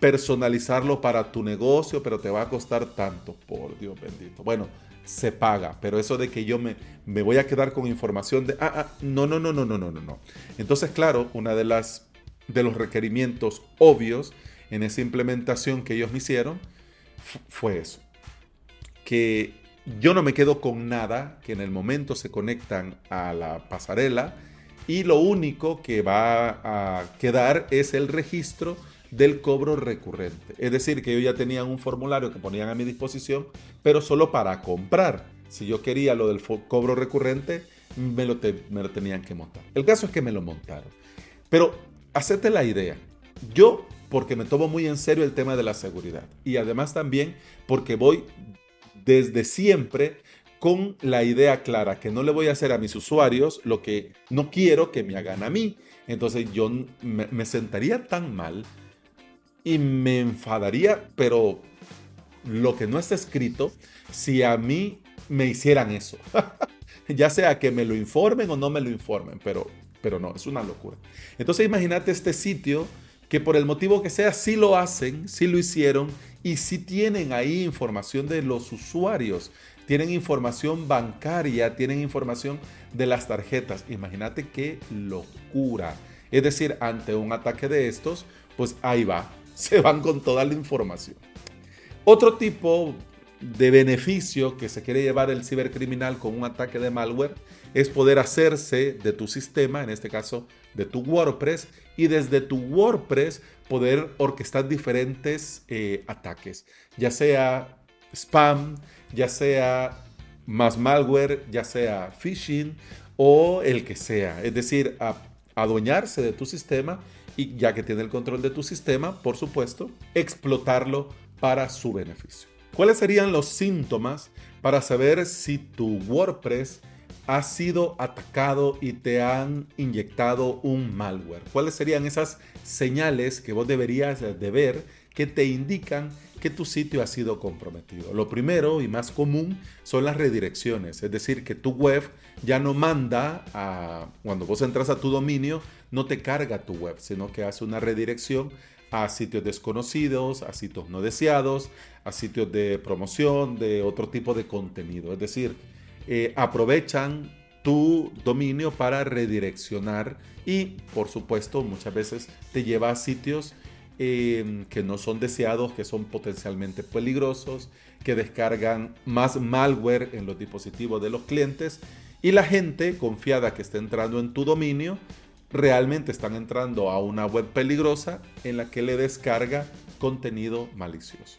personalizarlo para tu negocio, pero te va a costar tanto, por Dios bendito. Bueno, se paga, pero eso de que yo me, me voy a quedar con información de, ah, ah, no, no, no, no, no, no, no, no. Entonces, claro, una de las de los requerimientos obvios en esa implementación que ellos me hicieron fue eso, que yo no me quedo con nada, que en el momento se conectan a la pasarela y lo único que va a quedar es el registro del cobro recurrente. Es decir, que yo ya tenía un formulario que ponían a mi disposición, pero solo para comprar. Si yo quería lo del cobro recurrente, me lo, tenían que montar. El caso es que me lo montaron. Pero hacete la idea. Yo, porque me tomo muy en serio el tema de la seguridad. Y además también porque voy desde siempre con la idea clara que no le voy a hacer a mis usuarios lo que no quiero que me hagan a mí. Entonces yo me, me sentaría tan mal y me enfadaría, pero lo que no está escrito, si a mí me hicieran eso. ya sea que me lo informen o no me lo informen, pero, pero no, es una locura. Entonces imagínate este sitio que por el motivo que sea, sí lo hacen, sí lo hicieron y sí tienen ahí información de los usuarios, tienen información bancaria, tienen información de las tarjetas. Imagínate qué locura. Es decir, ante un ataque de estos, pues ahí va, se van con toda la información. Otro tipo de beneficio que se quiere llevar el cibercriminal con un ataque de malware es poder hacerse de tu sistema, en este caso de tu WordPress, y desde tu WordPress poder orquestar diferentes eh, ataques, ya sea spam, ya sea más malware, ya sea phishing o el que sea. Es decir, adueñarse de tu sistema y ya que tiene el control de tu sistema, por supuesto, explotarlo para su beneficio. ¿Cuáles serían los síntomas para saber si tu WordPress ha sido atacado y te han inyectado un malware? ¿Cuáles serían esas señales que vos deberías de ver que te indican que tu sitio ha sido comprometido. Lo primero y más común son las redirecciones, es decir, que tu web ya no manda a, cuando vos entras a tu dominio, no te carga tu web, sino que hace una redirección a sitios desconocidos, a sitios no deseados, a sitios de promoción, de otro tipo de contenido. Es decir, eh, aprovechan tu dominio para redireccionar y, por supuesto, muchas veces te lleva a sitios Em, que no son deseados, que son potencialmente peligrosos, que descargan más malware en los dispositivos de los clientes y la gente confiada que está entrando en tu dominio realmente están entrando a una web peligrosa en la que le descarga contenido malicioso.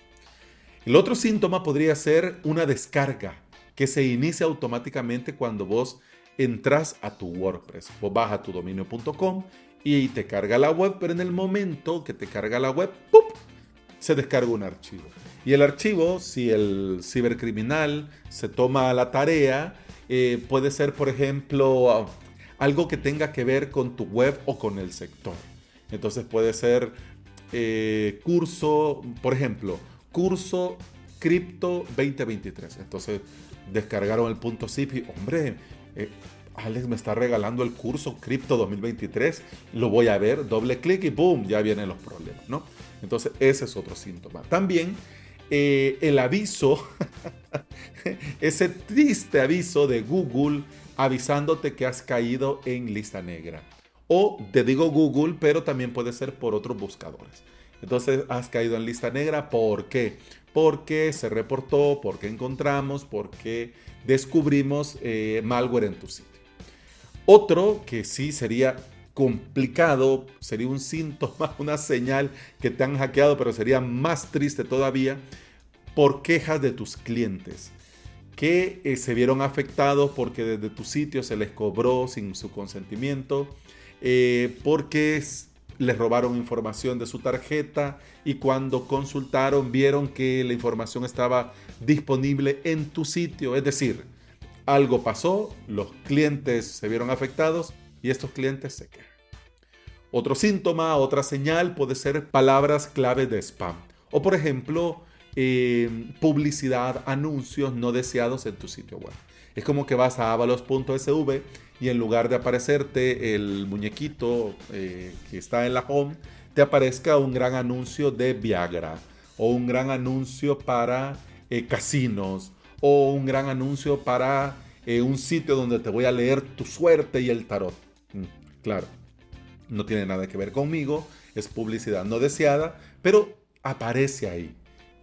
El otro síntoma podría ser una descarga que se inicia automáticamente cuando vos entras a tu WordPress. Vos vas a tu dominio.com y te carga la web, pero en el momento que te carga la web, ¡pum! se descarga un archivo. Y el archivo, si el cibercriminal se toma la tarea, eh, puede ser, por ejemplo, algo que tenga que ver con tu web o con el sector. Entonces puede ser eh, curso, por ejemplo, curso cripto 2023. Entonces descargaron el punto zip y, hombre, eh, Alex me está regalando el curso cripto 2023, lo voy a ver, doble clic y boom, ya vienen los problemas, ¿no? Entonces ese es otro síntoma. También eh, el aviso, ese triste aviso de Google avisándote que has caído en lista negra. O te digo Google, pero también puede ser por otros buscadores. Entonces has caído en lista negra. ¿Por qué? Porque se reportó, porque encontramos, porque descubrimos eh, malware en tu sitio. Otro que sí sería complicado, sería un síntoma, una señal que te han hackeado, pero sería más triste todavía por quejas de tus clientes que eh, se vieron afectados porque desde tu sitio se les cobró sin su consentimiento, eh, porque les robaron información de su tarjeta y cuando consultaron vieron que la información estaba disponible en tu sitio. Es decir, algo pasó, los clientes se vieron afectados y estos clientes se quejan. Otro síntoma, otra señal puede ser palabras clave de spam. O por ejemplo, eh, publicidad, anuncios no deseados en tu sitio web. Es como que vas a avalos.sv y en lugar de aparecerte el muñequito eh, que está en la home, te aparezca un gran anuncio de Viagra o un gran anuncio para eh, casinos o un gran anuncio para un sitio donde te voy a leer tu suerte y el tarot. Mm, claro, no tiene nada que ver conmigo, es publicidad no deseada, pero aparece ahí.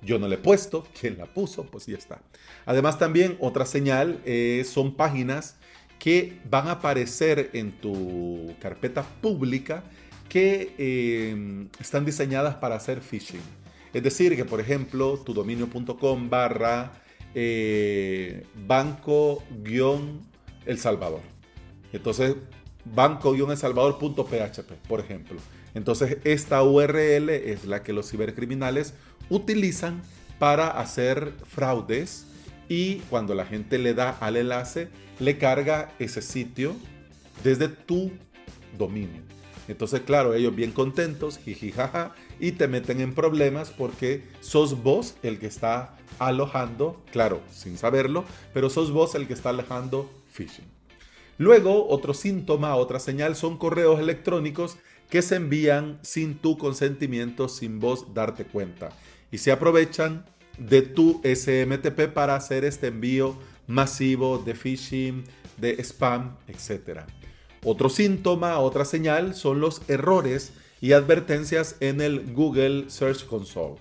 Yo no le he puesto, quien la puso, pues ya está. Además también otra señal eh, son páginas que van a aparecer en tu carpeta pública que eh, están diseñadas para hacer phishing. Es decir, que por ejemplo tu dominio.com barra eh, banco-el Salvador. Entonces, banco-el Salvador.php, por ejemplo. Entonces, esta URL es la que los cibercriminales utilizan para hacer fraudes y cuando la gente le da al enlace, le carga ese sitio desde tu dominio. Entonces, claro, ellos bien contentos, jijijaja, y te meten en problemas porque sos vos el que está alojando, claro, sin saberlo, pero sos vos el que está alojando phishing. Luego, otro síntoma, otra señal son correos electrónicos que se envían sin tu consentimiento, sin vos darte cuenta y se aprovechan de tu SMTP para hacer este envío masivo de phishing, de spam, etc. Otro síntoma, otra señal son los errores y advertencias en el Google Search Console.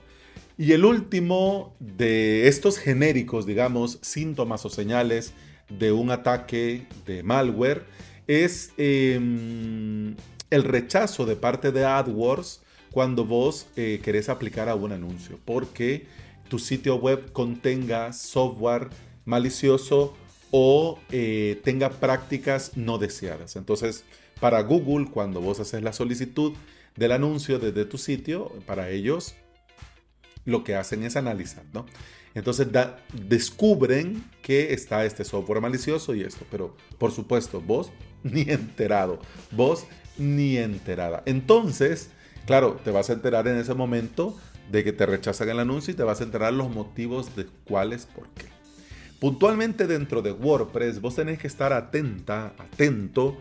Y el último de estos genéricos, digamos, síntomas o señales de un ataque de malware es em, el rechazo de parte de AdWords cuando vos eh, querés aplicar a un anuncio, porque tu sitio web contenga software malicioso o eh, tenga prácticas no deseadas. Entonces, para Google, cuando vos haces la solicitud del anuncio desde tu sitio, para ellos lo que hacen es analizar, ¿no? Entonces descubren que está este software malicioso y esto, pero por supuesto, vos ni enterado, vos ni enterada. Entonces, Claro, te vas a enterar en ese momento de que te rechazan el anuncio y te vas a enterar los motivos de cuáles, por qué. Puntualmente dentro de WordPress vos tenés que estar atenta, atento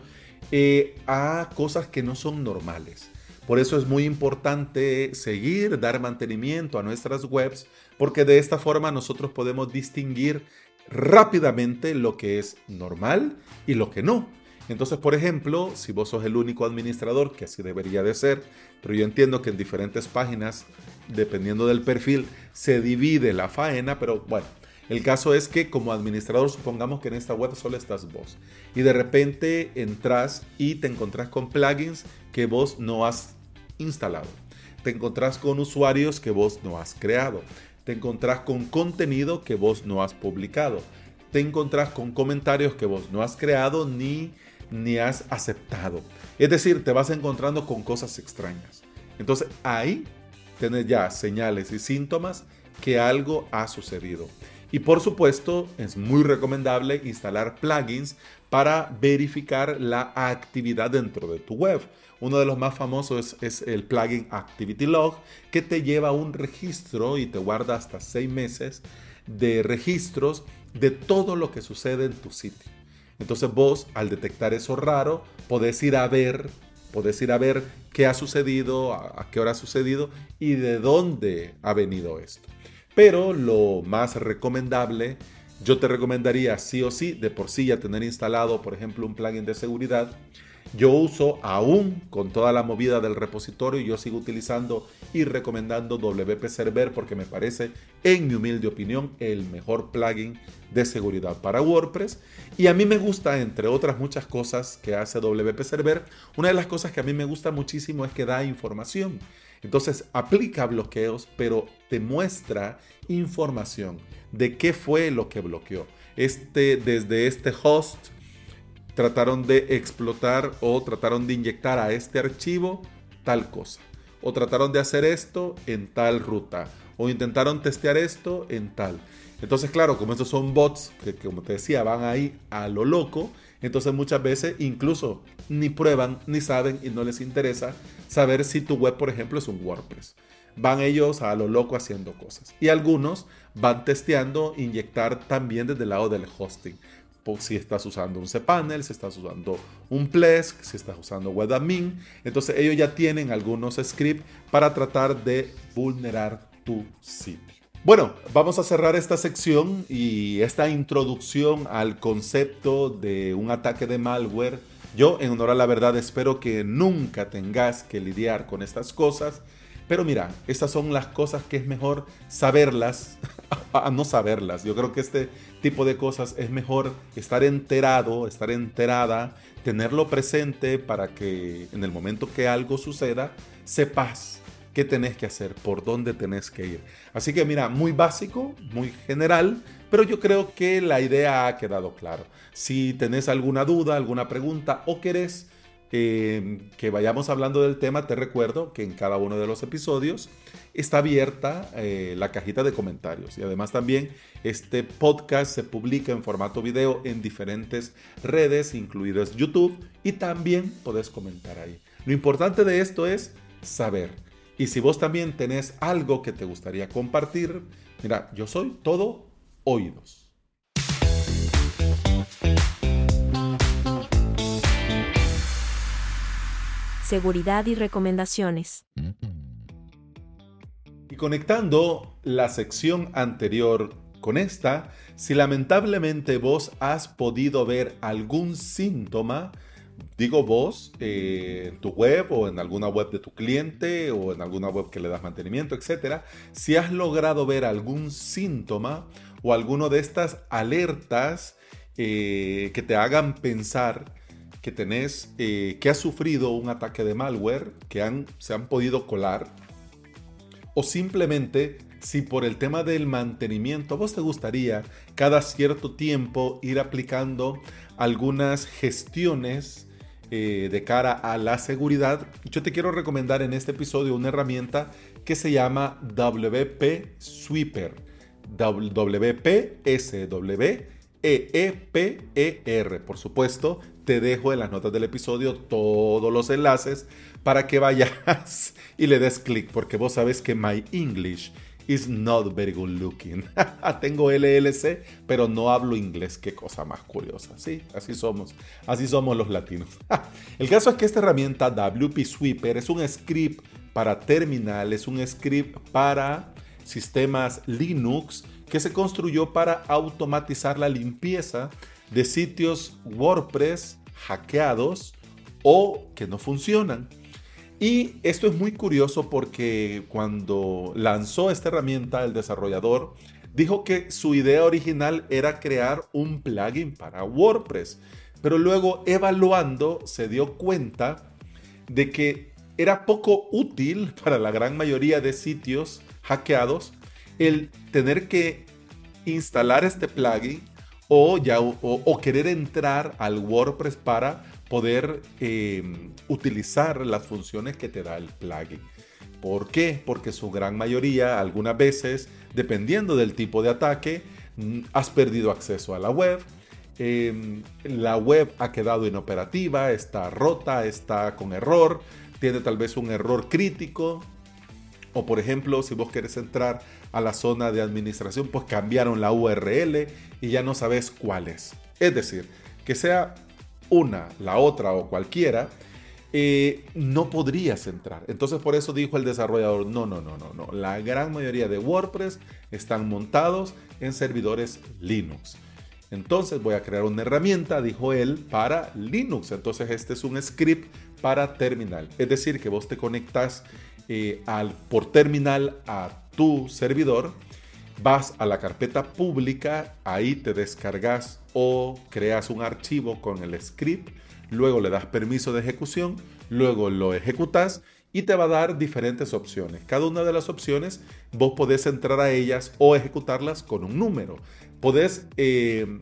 eh, a cosas que no son normales. Por eso es muy importante seguir, dar mantenimiento a nuestras webs, porque de esta forma nosotros podemos distinguir rápidamente lo que es normal y lo que no. Entonces, por ejemplo, si vos sos el único administrador, que así debería de ser, pero yo entiendo que en diferentes páginas, dependiendo del perfil, se divide la faena, pero bueno, el caso es que como administrador, supongamos que en esta web solo estás vos y de repente entras y te encontrás con plugins que vos no has instalado. Te encontrás con usuarios que vos no has creado. te encontrás con contenido que vos no has publicado. Te encontrás con comentarios que vos no has creado ni, ni has aceptado. Es decir, te vas encontrando con cosas extrañas. Entonces ahí tienes ya señales y síntomas que algo ha sucedido. Y por supuesto, es muy recomendable instalar plugins para verificar la actividad dentro de tu web. Uno de los más famosos es, el plugin Activity Log, que te lleva un registro y te guarda hasta seis meses de registros de todo lo que sucede en tu sitio. Entonces vos, al detectar eso raro, podés ir a ver, podés ir a ver qué ha sucedido, a qué hora ha sucedido y de dónde ha venido esto. Pero lo más recomendable, yo te recomendaría sí o sí, de por sí ya tener instalado, por ejemplo, un plugin de seguridad yo uso aún con toda la movida del repositorio, yo sigo utilizando y recomendando WP Server porque me parece, en mi humilde opinión, el mejor plugin de seguridad para WordPress. Y a mí me gusta, entre otras muchas cosas que hace WP Server, una de las cosas que a mí me gusta muchísimo es que da información. Entonces aplica bloqueos, pero te muestra información de qué fue lo que bloqueó. Este, desde este host trataron de explotar o trataron de inyectar a este archivo tal cosa. O trataron de hacer esto en tal ruta. O intentaron testear esto en tal. Entonces, claro, como estos son bots que, como te decía, van ahí a lo loco, entonces muchas veces incluso ni prueban, ni saben y no les interesa saber si tu web, por ejemplo, es un WordPress. Van ellos a lo loco haciendo cosas. Y algunos van testeando inyectar también desde el lado del hosting si estás usando un cPanel, si estás usando un Plesk, si estás usando WebAdmin. Entonces ellos ya tienen algunos scripts para tratar de vulnerar tu sitio. Bueno, vamos a cerrar esta sección y esta introducción al concepto de un ataque de malware. Yo, en honor a la verdad, espero que nunca tengas que lidiar con estas cosas. Pero mira, estas son las cosas que es mejor saberlas a no saberlas. Yo creo que este tipo de cosas es mejor estar enterado, estar enterada, tenerlo presente para que en el momento que algo suceda, sepas qué tenés que hacer, por dónde tenés que ir. Así que mira, muy básico, muy general, pero yo creo que la idea ha quedado claro. Si tenés alguna duda, alguna pregunta o querés eh, que vayamos hablando del tema, te recuerdo que en cada uno de los episodios está abierta eh, la cajita de comentarios y además también este podcast se publica en formato video en diferentes redes, incluidos YouTube, y también podés comentar ahí. Lo importante de esto es saber. Y si vos también tenés algo que te gustaría compartir, mira, yo soy todo oídos. seguridad y recomendaciones. Y conectando la sección anterior con esta, si lamentablemente vos has podido ver algún síntoma, digo vos, eh, en tu web o en alguna web de tu cliente o en alguna web que le das mantenimiento, etc., si has logrado ver algún síntoma o alguno de estas alertas eh, que te hagan pensar que tenés, eh, que has sufrido un ataque de malware, que han, se han podido colar, o simplemente si por el tema del mantenimiento vos te gustaría cada cierto tiempo ir aplicando algunas gestiones eh, de cara a la seguridad, yo te quiero recomendar en este episodio una herramienta que se llama WP Sweeper. WP SW EEPER. Por supuesto, te dejo en las notas del episodio todos los enlaces para que vayas y le des clic, porque vos sabes que my English is not very good looking. Tengo LLC, pero no hablo inglés. Qué cosa más curiosa. Sí, así somos. Así somos los latinos. El caso es que esta herramienta WP Sweeper es un script para terminal, es un script para sistemas Linux que se construyó para automatizar la limpieza de sitios WordPress hackeados o que no funcionan. Y esto es muy curioso porque cuando lanzó esta herramienta el desarrollador dijo que su idea original era crear un plugin para WordPress, pero luego evaluando se dio cuenta de que era poco útil para la gran mayoría de sitios hackeados el tener que instalar este plugin o, ya, o, querer entrar al WordPress para poder em, utilizar las funciones que te da el plugin. ¿Por qué? Porque su gran mayoría, algunas veces, dependiendo del tipo de ataque, mm, has perdido acceso a la web, em, la web ha quedado inoperativa, está rota, está con error, tiene tal vez un error crítico, o por ejemplo, si vos querés entrar a la zona de administración, pues cambiaron la URL y ya no sabes cuál es. Es decir, que sea una, la otra o cualquiera, eh, no podrías entrar. Entonces por eso dijo el desarrollador, no, no, no, no, no. La gran mayoría de WordPress están montados en servidores Linux. Entonces voy a crear una herramienta, dijo él, para Linux. Entonces este es un script para terminal. Es decir, que vos te conectas eh, al, por terminal a tu servidor, vas a la carpeta pública, ahí te descargas o creas un archivo con el script, luego le das permiso de ejecución, luego lo ejecutas y te va a dar diferentes opciones. Cada una de las opciones vos podés entrar a ellas o ejecutarlas con un número. Podés eh,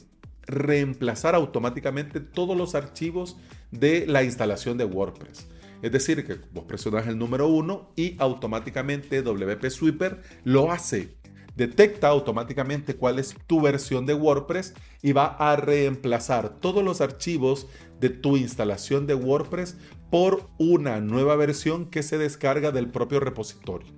reemplazar automáticamente todos los archivos de la instalación de WordPress. Es decir, que vos presionas el número 1 y automáticamente WP Sweeper lo hace. Detecta automáticamente cuál es tu versión de WordPress y va a reemplazar todos los archivos de tu instalación de WordPress por una nueva versión que se descarga del propio repositorio.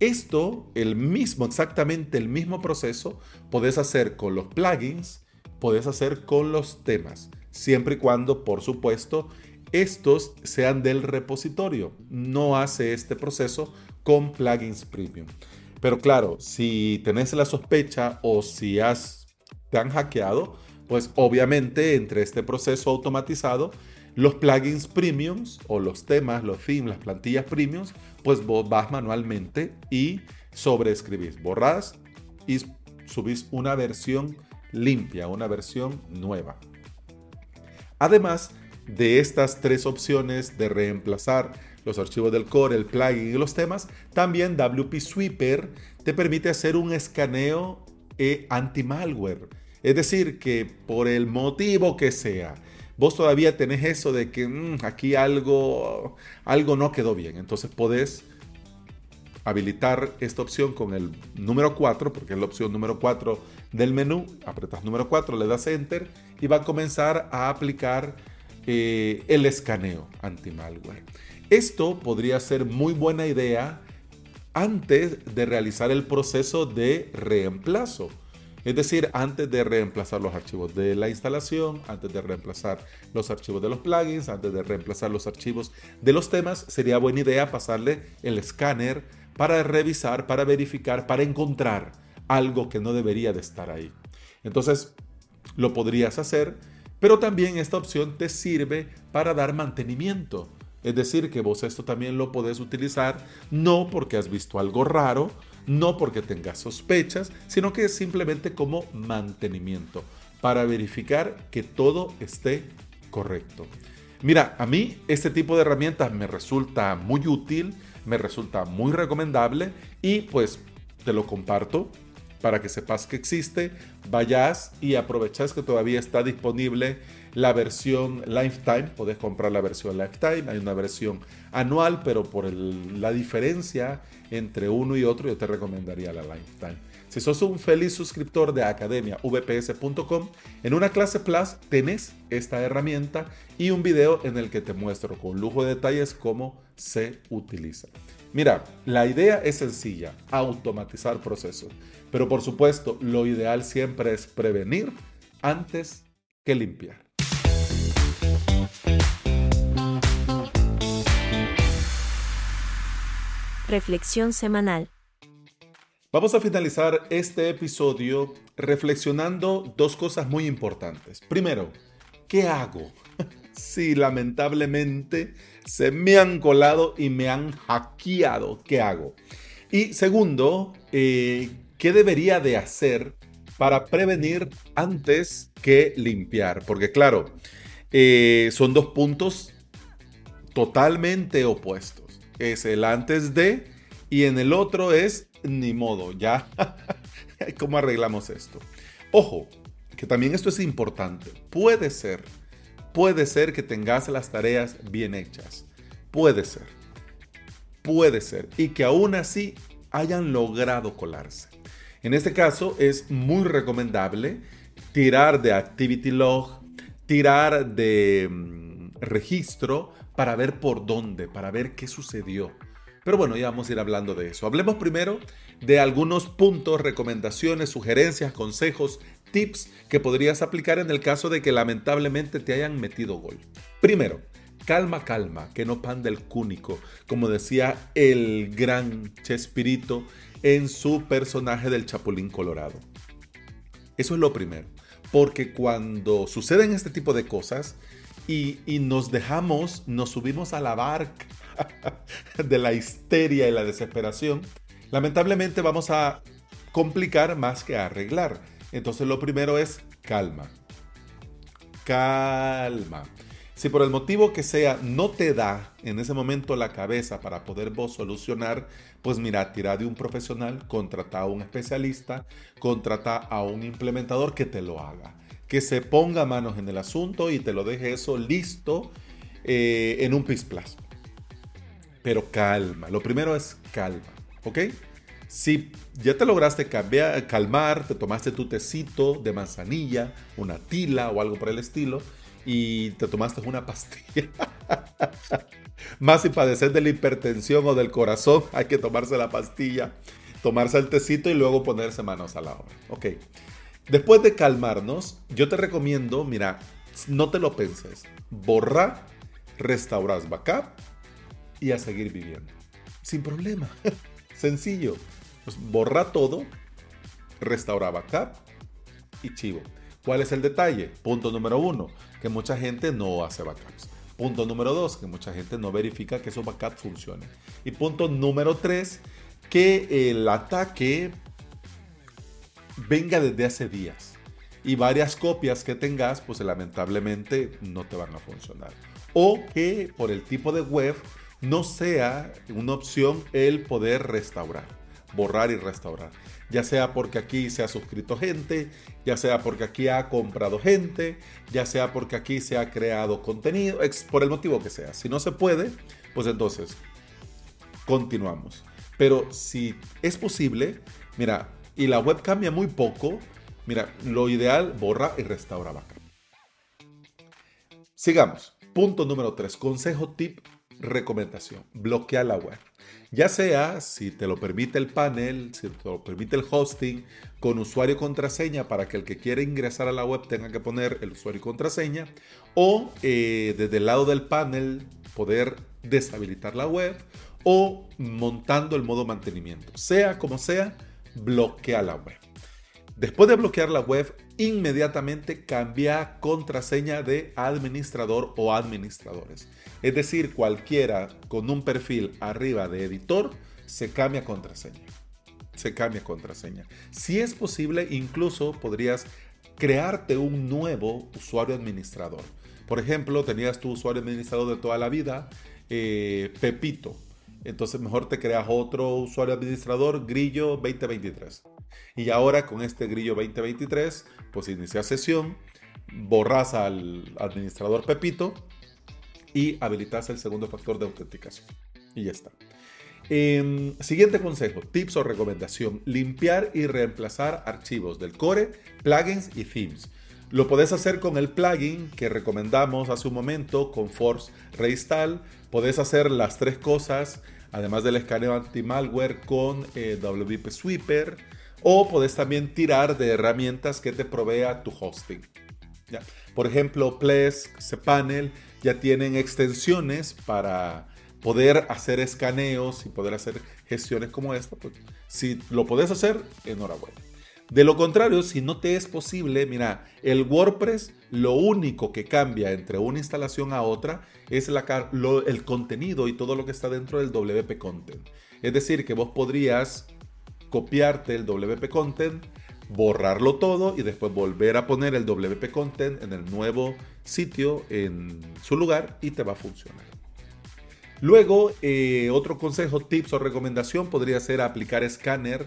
Esto, el mismo, exactamente el mismo proceso, podés hacer con los plugins, podés hacer con los temas, siempre y cuando, por supuesto, estos sean del repositorio. No hace este proceso con plugins premium. Pero claro, si tenés la sospecha o si has, te han hackeado, pues obviamente entre este proceso automatizado, los plugins premiums o los temas, los themes, las plantillas premiums, pues vos vas manualmente y sobreescribís, borrás y subís una versión limpia, una versión nueva. Además, de estas tres opciones de reemplazar los archivos del core, el plugin y los temas, también WP Sweeper te permite hacer un escaneo e anti-malware. Es decir, que por el motivo que sea, vos todavía tenés eso de que mm, aquí algo, algo no quedó bien. Entonces podés habilitar esta opción con el número 4, porque es la opción número 4 del menú. Apretas número 4, le das enter y va a comenzar a aplicar eh, el escaneo anti-malware. Esto podría ser muy buena idea antes de realizar el proceso de reemplazo. Es decir, antes de reemplazar los archivos de la instalación, antes de reemplazar los archivos de los plugins, antes de reemplazar los archivos de los temas, sería buena idea pasarle el escáner para revisar, para verificar, para encontrar algo que no debería de estar ahí. Entonces, lo podrías hacer pero también esta opción te sirve para dar mantenimiento. Es decir, que vos esto también lo podés utilizar no porque has visto algo raro, no porque tengas sospechas, sino que es simplemente como mantenimiento para verificar que todo esté correcto. Mira, a mí este tipo de herramientas me resulta muy útil, me resulta muy recomendable y pues te lo comparto para que sepas que existe, vayas y aprovechas que todavía está disponible la versión Lifetime, puedes comprar la versión Lifetime, hay una versión anual, pero por la diferencia entre uno y otro yo te recomendaría la Lifetime. Si sos un feliz suscriptor de academiavps.com, en una clase Plus tenés esta herramienta y un video en el que te muestro con lujo de detalles cómo se utiliza. Mira, la idea es sencilla, automatizar procesos. Pero por supuesto, lo ideal siempre es prevenir antes que limpiar. Reflexión semanal. Vamos a finalizar este episodio reflexionando dos cosas muy importantes. Primero, ¿qué hago? si lamentablemente se me han colado y me han hackeado, ¿qué hago? Y segundo, eh, ¿qué debería de hacer para prevenir antes que limpiar? Porque claro, eh, son dos puntos totalmente opuestos. Es el antes de y en el otro es ni modo, ya. ¿Cómo arreglamos esto? Ojo, que también esto es importante. Puede ser, puede ser que tengas las tareas bien hechas. Puede ser. Puede ser. Y que aún así hayan logrado colarse. En este caso es muy recomendable tirar de Activity Log, tirar de mm, registro para ver por dónde, para ver qué sucedió. Pero bueno, ya vamos a ir hablando de eso. Hablemos primero de algunos puntos, recomendaciones, sugerencias, consejos, tips que podrías aplicar en el caso de que lamentablemente te hayan metido gol. Primero, calma, calma, que no panda el cúnico, como decía el gran Chespirito en su personaje del Chapulín Colorado. Eso es lo primero, porque cuando suceden este tipo de cosas y, y nos dejamos, nos subimos a la barca de la histeria y la desesperación, lamentablemente vamos a complicar más que arreglar. Entonces lo primero es calma. Calma. Si por el motivo que sea no te da en ese momento la cabeza para poder solucionar, pues mira, tira de un profesional, contrata a un especialista, contrata a un implementador que te lo haga, que se ponga manos en el asunto y te lo deje eso listo eh, en un PIS Plus. Pero calma, lo primero es calma, ¿ok? Si ya te lograste cambiar, calmar, te tomaste tu tecito de manzanilla, una tila o algo por el estilo, y te tomaste una pastilla. Más si padeces de la hipertensión o del corazón, hay que tomarse la pastilla, tomarse el tecito y luego ponerse manos a la obra. Ok. Después de calmarnos, yo te recomiendo, mira, no te lo penses. Borra, restauras backup y a seguir viviendo. Sin problema. Sencillo. Pues borra todo, restaura backup y chivo. ¿Cuál es el detalle? Punto número uno, que mucha gente no hace backups. Punto número dos, que mucha gente no verifica que esos backups funcionen. Y punto número tres, que el ataque venga desde hace días. Y varias copias que tengas, pues lamentablemente no te van a funcionar. O que por el tipo de web no sea una opción el poder restaurar, borrar y restaurar. Ya sea porque aquí se ha suscrito gente, ya sea porque aquí ha comprado gente, ya sea porque aquí se ha creado contenido, por el motivo que sea. Si no se puede, pues entonces continuamos. Pero si es posible, mira, y la web cambia muy poco, mira, lo ideal, borra y restaura vaca. Sigamos. Punto número 3. Consejo tip recomendación, bloquea la web. Ya sea si te lo permite el panel, si te lo permite el hosting, con usuario y contraseña para que el que quiera ingresar a la web tenga que poner el usuario y contraseña, o eh, desde el lado del panel poder deshabilitar la web, o montando el modo mantenimiento. Sea como sea, bloquea la web. Después de bloquear la web, inmediatamente cambia contraseña de administrador o administradores. Es decir, cualquiera con un perfil arriba de editor se cambia contraseña. Se cambia contraseña. Si es posible, incluso podrías crearte un nuevo usuario administrador. Por ejemplo, tenías tu usuario administrador de toda la vida, eh, Pepito. Entonces mejor te creas otro usuario administrador, Grillo 2023. Y ahora con este grillo 2023, pues inicia sesión, borras al administrador Pepito y habilitas el segundo factor de autenticación. Y ya está. Em, siguiente consejo, tips o recomendación, limpiar y reemplazar archivos del core, plugins y themes. Lo podés hacer con el plugin que recomendamos hace un momento, con Force Reinstall. Podés hacer las tres cosas, además del escaneo anti-malware con eh, WP Sweeper o puedes también tirar de herramientas que te provea tu hosting. Por ejemplo, Plesk, cPanel ya tienen extensiones para poder hacer escaneos y poder hacer gestiones como esta. Pues, si lo puedes hacer, enhorabuena. De lo contrario, si no te es posible, mira, el WordPress lo único que cambia entre una instalación a otra es el contenido y todo lo que está dentro del WP Content. Es decir, que vos podrías copiarte el WP Content, borrarlo todo y después volver a poner el WP Content en el nuevo sitio, en su lugar y te va a funcionar. Luego, eh, otro consejo, tips o recomendación podría ser aplicar escáner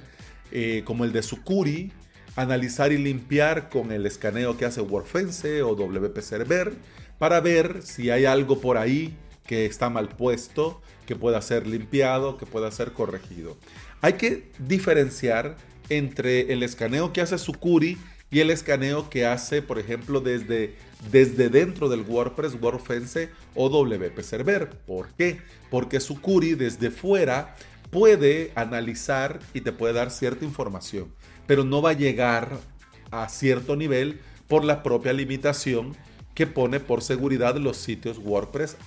eh, como el de Sucuri, analizar y limpiar con el escaneo que hace WordFence o WP Server para ver si hay algo por ahí que está mal puesto, que pueda ser limpiado, que pueda ser corregido. Hay que diferenciar entre el escaneo que hace Sucuri y el escaneo que hace, por ejemplo, desde, desde dentro del WordPress, WordFence o WP Server. ¿Por qué? Porque Sucuri desde fuera puede analizar y te puede dar cierta información, pero no va a llegar a cierto nivel por la propia limitación que pone por seguridad los sitios WordPress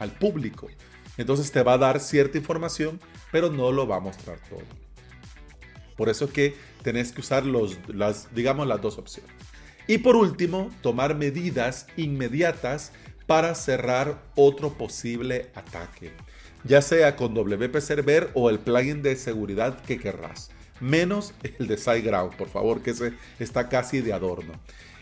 al público. Entonces te va a dar cierta información, pero no lo va a mostrar todo. Por eso es que tenés que usar los, las, digamos, las dos opciones. Y por último, tomar medidas inmediatas para cerrar otro posible ataque, ya sea con WP Server o el plugin de seguridad que querrás, menos el de SiteGround, por favor, que ese está casi de adorno.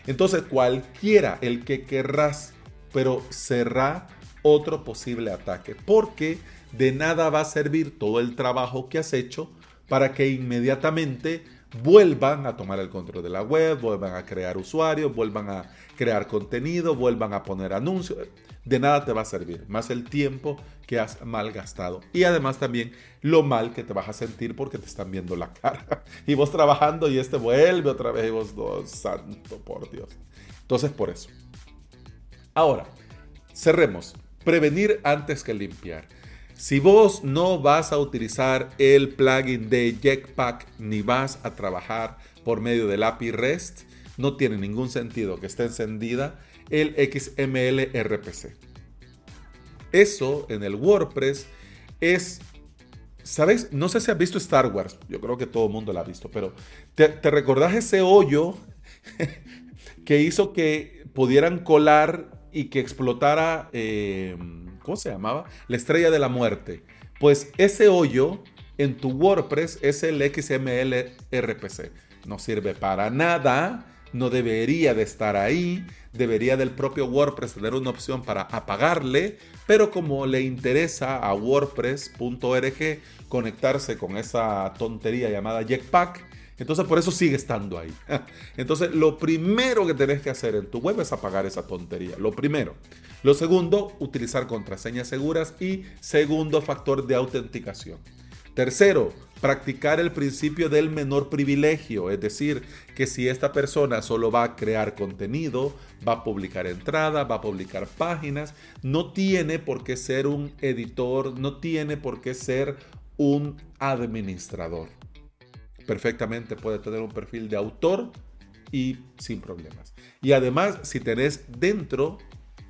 Entonces, cualquiera el que querrás, pero cerrar otro posible ataque, porque de nada va a servir todo el trabajo que has hecho para que inmediatamente vuelvan a tomar el control de la web, vuelvan a crear usuarios, vuelvan a crear contenido, vuelvan a poner anuncios. De nada te va a servir, más el tiempo que has malgastado. Y además también lo mal que te vas a sentir porque te están viendo la cara. Y vos trabajando y este vuelve otra vez y vos, oh, santo por Dios. Entonces por eso. Ahora, cerremos. Prevenir antes que limpiar. Si vos no vas a utilizar el plugin de Jetpack ni vas a trabajar por medio del API REST, no tiene ningún sentido que esté encendida el XML RPC. Eso en el WordPress es, ¿sabes? No sé si has visto Star Wars, yo creo que todo el mundo la ha visto, pero ¿te, te recordás ese hoyo que hizo que pudieran colar y que explotara... Eh, ¿cómo se llamaba? La estrella de la muerte. Pues ese hoyo en tu WordPress es el XML RPC. No sirve para nada, no debería de estar ahí, debería del propio WordPress tener una opción para apagarle, pero como le interesa a WordPress.org conectarse con esa tontería llamada Jetpack, entonces por eso sigue estando ahí. Entonces lo primero que tenés que hacer en tu web es apagar esa tontería. Lo primero. Lo segundo, utilizar contraseñas seguras y segundo factor de autenticación. Tercero, practicar el principio del menor privilegio, es decir, que si esta persona solo va a crear contenido, va a publicar entradas, va a publicar páginas, no tiene por qué ser un editor, no tiene por qué ser un administrador. Perfectamente puede tener un perfil de autor y sin problemas. Y además, si tenés dentro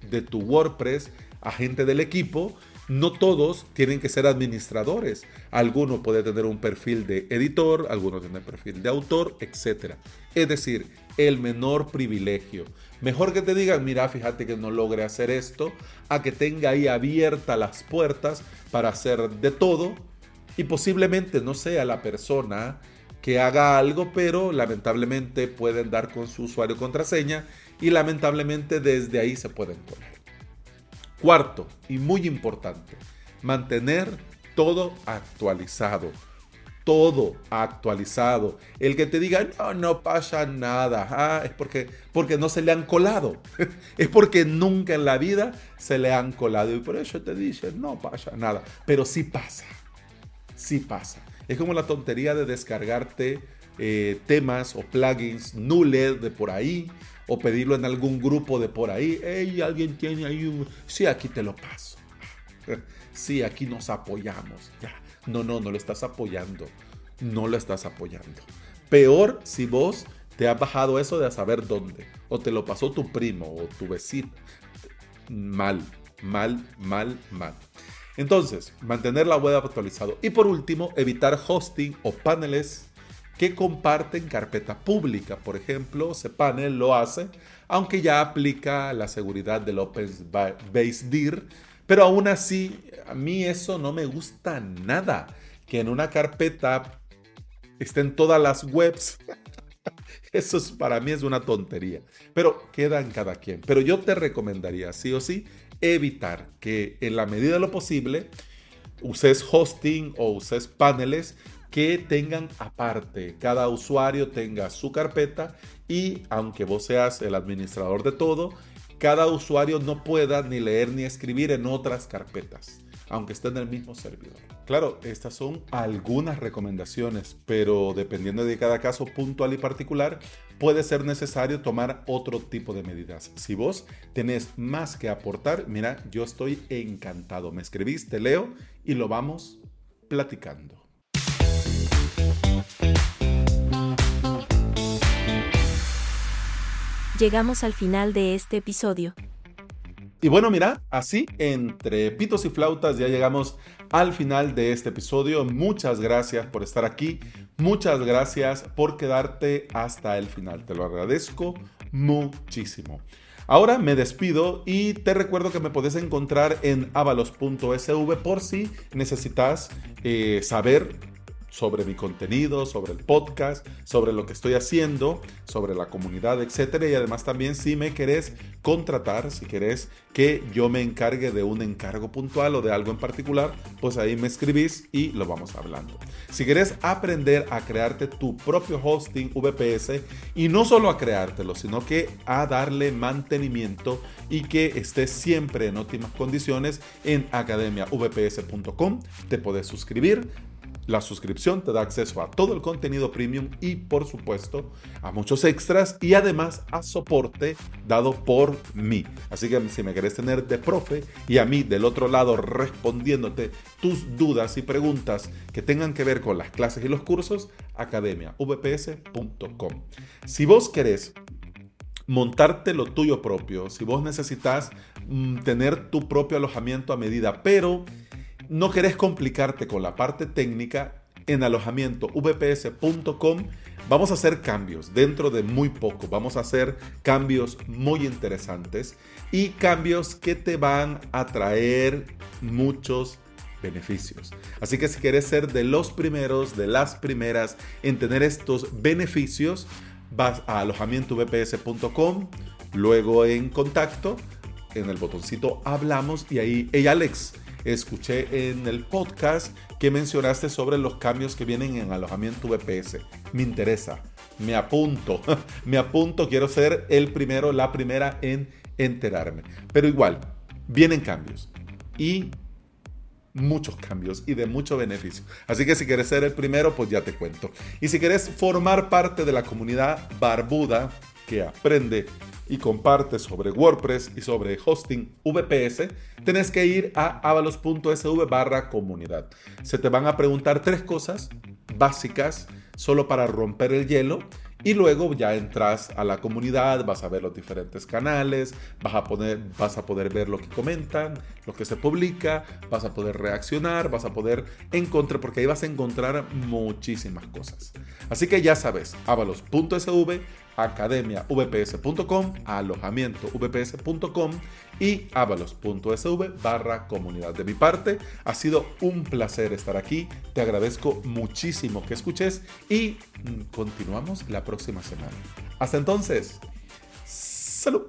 de tu WordPress a gente del equipo, no todos tienen que ser administradores. Alguno puede tener un perfil de editor, algunos tienen perfil de autor, etc. Es decir, el menor privilegio. Mejor que te digan, mira, fíjate que no logre hacer esto, a que tenga ahí abiertas las puertas para hacer de todo y posiblemente no sea la persona que haga algo, pero lamentablemente pueden dar con su usuario contraseña y lamentablemente desde ahí se pueden poner. Cuarto, y muy importante, mantener todo actualizado. Todo actualizado. El que te diga, no, no pasa nada, ah, es porque, porque no se le han colado. es porque nunca en la vida se le han colado. Y por eso te dicen, no pasa nada. Pero sí pasa. Sí pasa. Es como la tontería de descargarte eh, temas o plugins nules de por ahí o pedirlo en algún grupo de por ahí. Hey, alguien tiene ahí un... Sí, aquí te lo paso. Sí, aquí nos apoyamos. Ya. No, no, no lo estás apoyando. No lo estás apoyando. Peor si vos te has bajado eso de a saber dónde. O te lo pasó tu primo o tu vecino. Mal, mal, mal, mal. Entonces, mantener la web actualizado. Y por último, evitar hosting o paneles que comparten carpeta pública. Por ejemplo, cPanel lo hace, aunque ya aplica la seguridad del Open Base DIR, pero aún así, a mí eso no me gusta nada. Que en una carpeta estén todas las webs. Eso es, para mí es una tontería. Pero queda en cada quien. Pero yo te recomendaría, sí o sí, evitar que en la medida de lo posible uses hosting o uses paneles que tengan aparte, cada usuario tenga su carpeta y aunque vos seas el administrador de todo, cada usuario no pueda ni leer ni escribir en otras carpetas, aunque esté en el mismo servidor. Claro, estas son algunas recomendaciones, pero dependiendo de cada caso puntual y particular, puede ser necesario tomar otro tipo de medidas. Si vos tenés más que aportar, mira, yo estoy encantado. Me escribís, te leo y lo vamos platicando. Llegamos al final de este episodio. Y bueno, mira, así entre pitos y flautas ya llegamos al final de este episodio. Muchas gracias por estar aquí. Muchas gracias por quedarte hasta el final. Te lo agradezco muchísimo. Ahora me despido y te recuerdo que me puedes encontrar en avalos.sv por si necesitas eh, saber sobre mi contenido, sobre el podcast, sobre lo que estoy haciendo, sobre la comunidad, etcétera. Y además también si me querés contratar, si querés que yo me encargue de un encargo puntual o de algo en particular, pues ahí me escribís y lo vamos hablando. Si querés aprender a crearte tu propio hosting VPS y no solo a creártelo, sino que a darle mantenimiento y que estés siempre en óptimas condiciones en academiavps.com, te podés suscribir la suscripción te da acceso a todo el contenido premium y por supuesto a muchos extras y además a soporte dado por mí. Así que si me querés tener de profe y a mí del otro lado respondiéndote tus dudas y preguntas que tengan que ver con las clases y los cursos, academiavps.com. Si vos querés montarte lo tuyo propio, si vos necesitas mm, tener tu propio alojamiento a medida, pero no querés complicarte con la parte técnica, en alojamiento vps.com vamos a hacer cambios dentro de muy poco. Vamos a hacer cambios muy interesantes y cambios que te van a traer muchos beneficios. Así que si quieres ser de los primeros, de las primeras en tener estos beneficios, vas a alojamientovps.com, luego en contacto, en el botoncito hablamos y ahí, hey Alex, escuché en el podcast que mencionaste sobre los cambios que vienen en alojamiento VPS. Me interesa, me apunto, me apunto, quiero ser el primero, la primera en enterarme. Pero igual, vienen cambios y muchos cambios y de mucho beneficio. Así que si quieres ser el primero, pues ya te cuento. Y si quieres formar parte de la comunidad barbuda que aprende y comparte sobre WordPress y sobre hosting VPS, tenés que ir a avalos.sv barra comunidad. Se te van a preguntar tres cosas básicas solo para romper el hielo y luego ya entras a la comunidad, vas a ver los diferentes canales, vas a, poner, vas a poder ver lo que comentan, lo que se publica, vas a poder reaccionar, vas a poder encontrar, porque ahí vas a encontrar muchísimas cosas. Así que ya sabes, avalos.sv academiavps.com, alojamientovps.com y avalos.sv barra comunidad. De mi parte, ha sido un placer estar aquí. Te agradezco muchísimo que escuches y mm, continuamos la próxima semana. Hasta entonces, salud.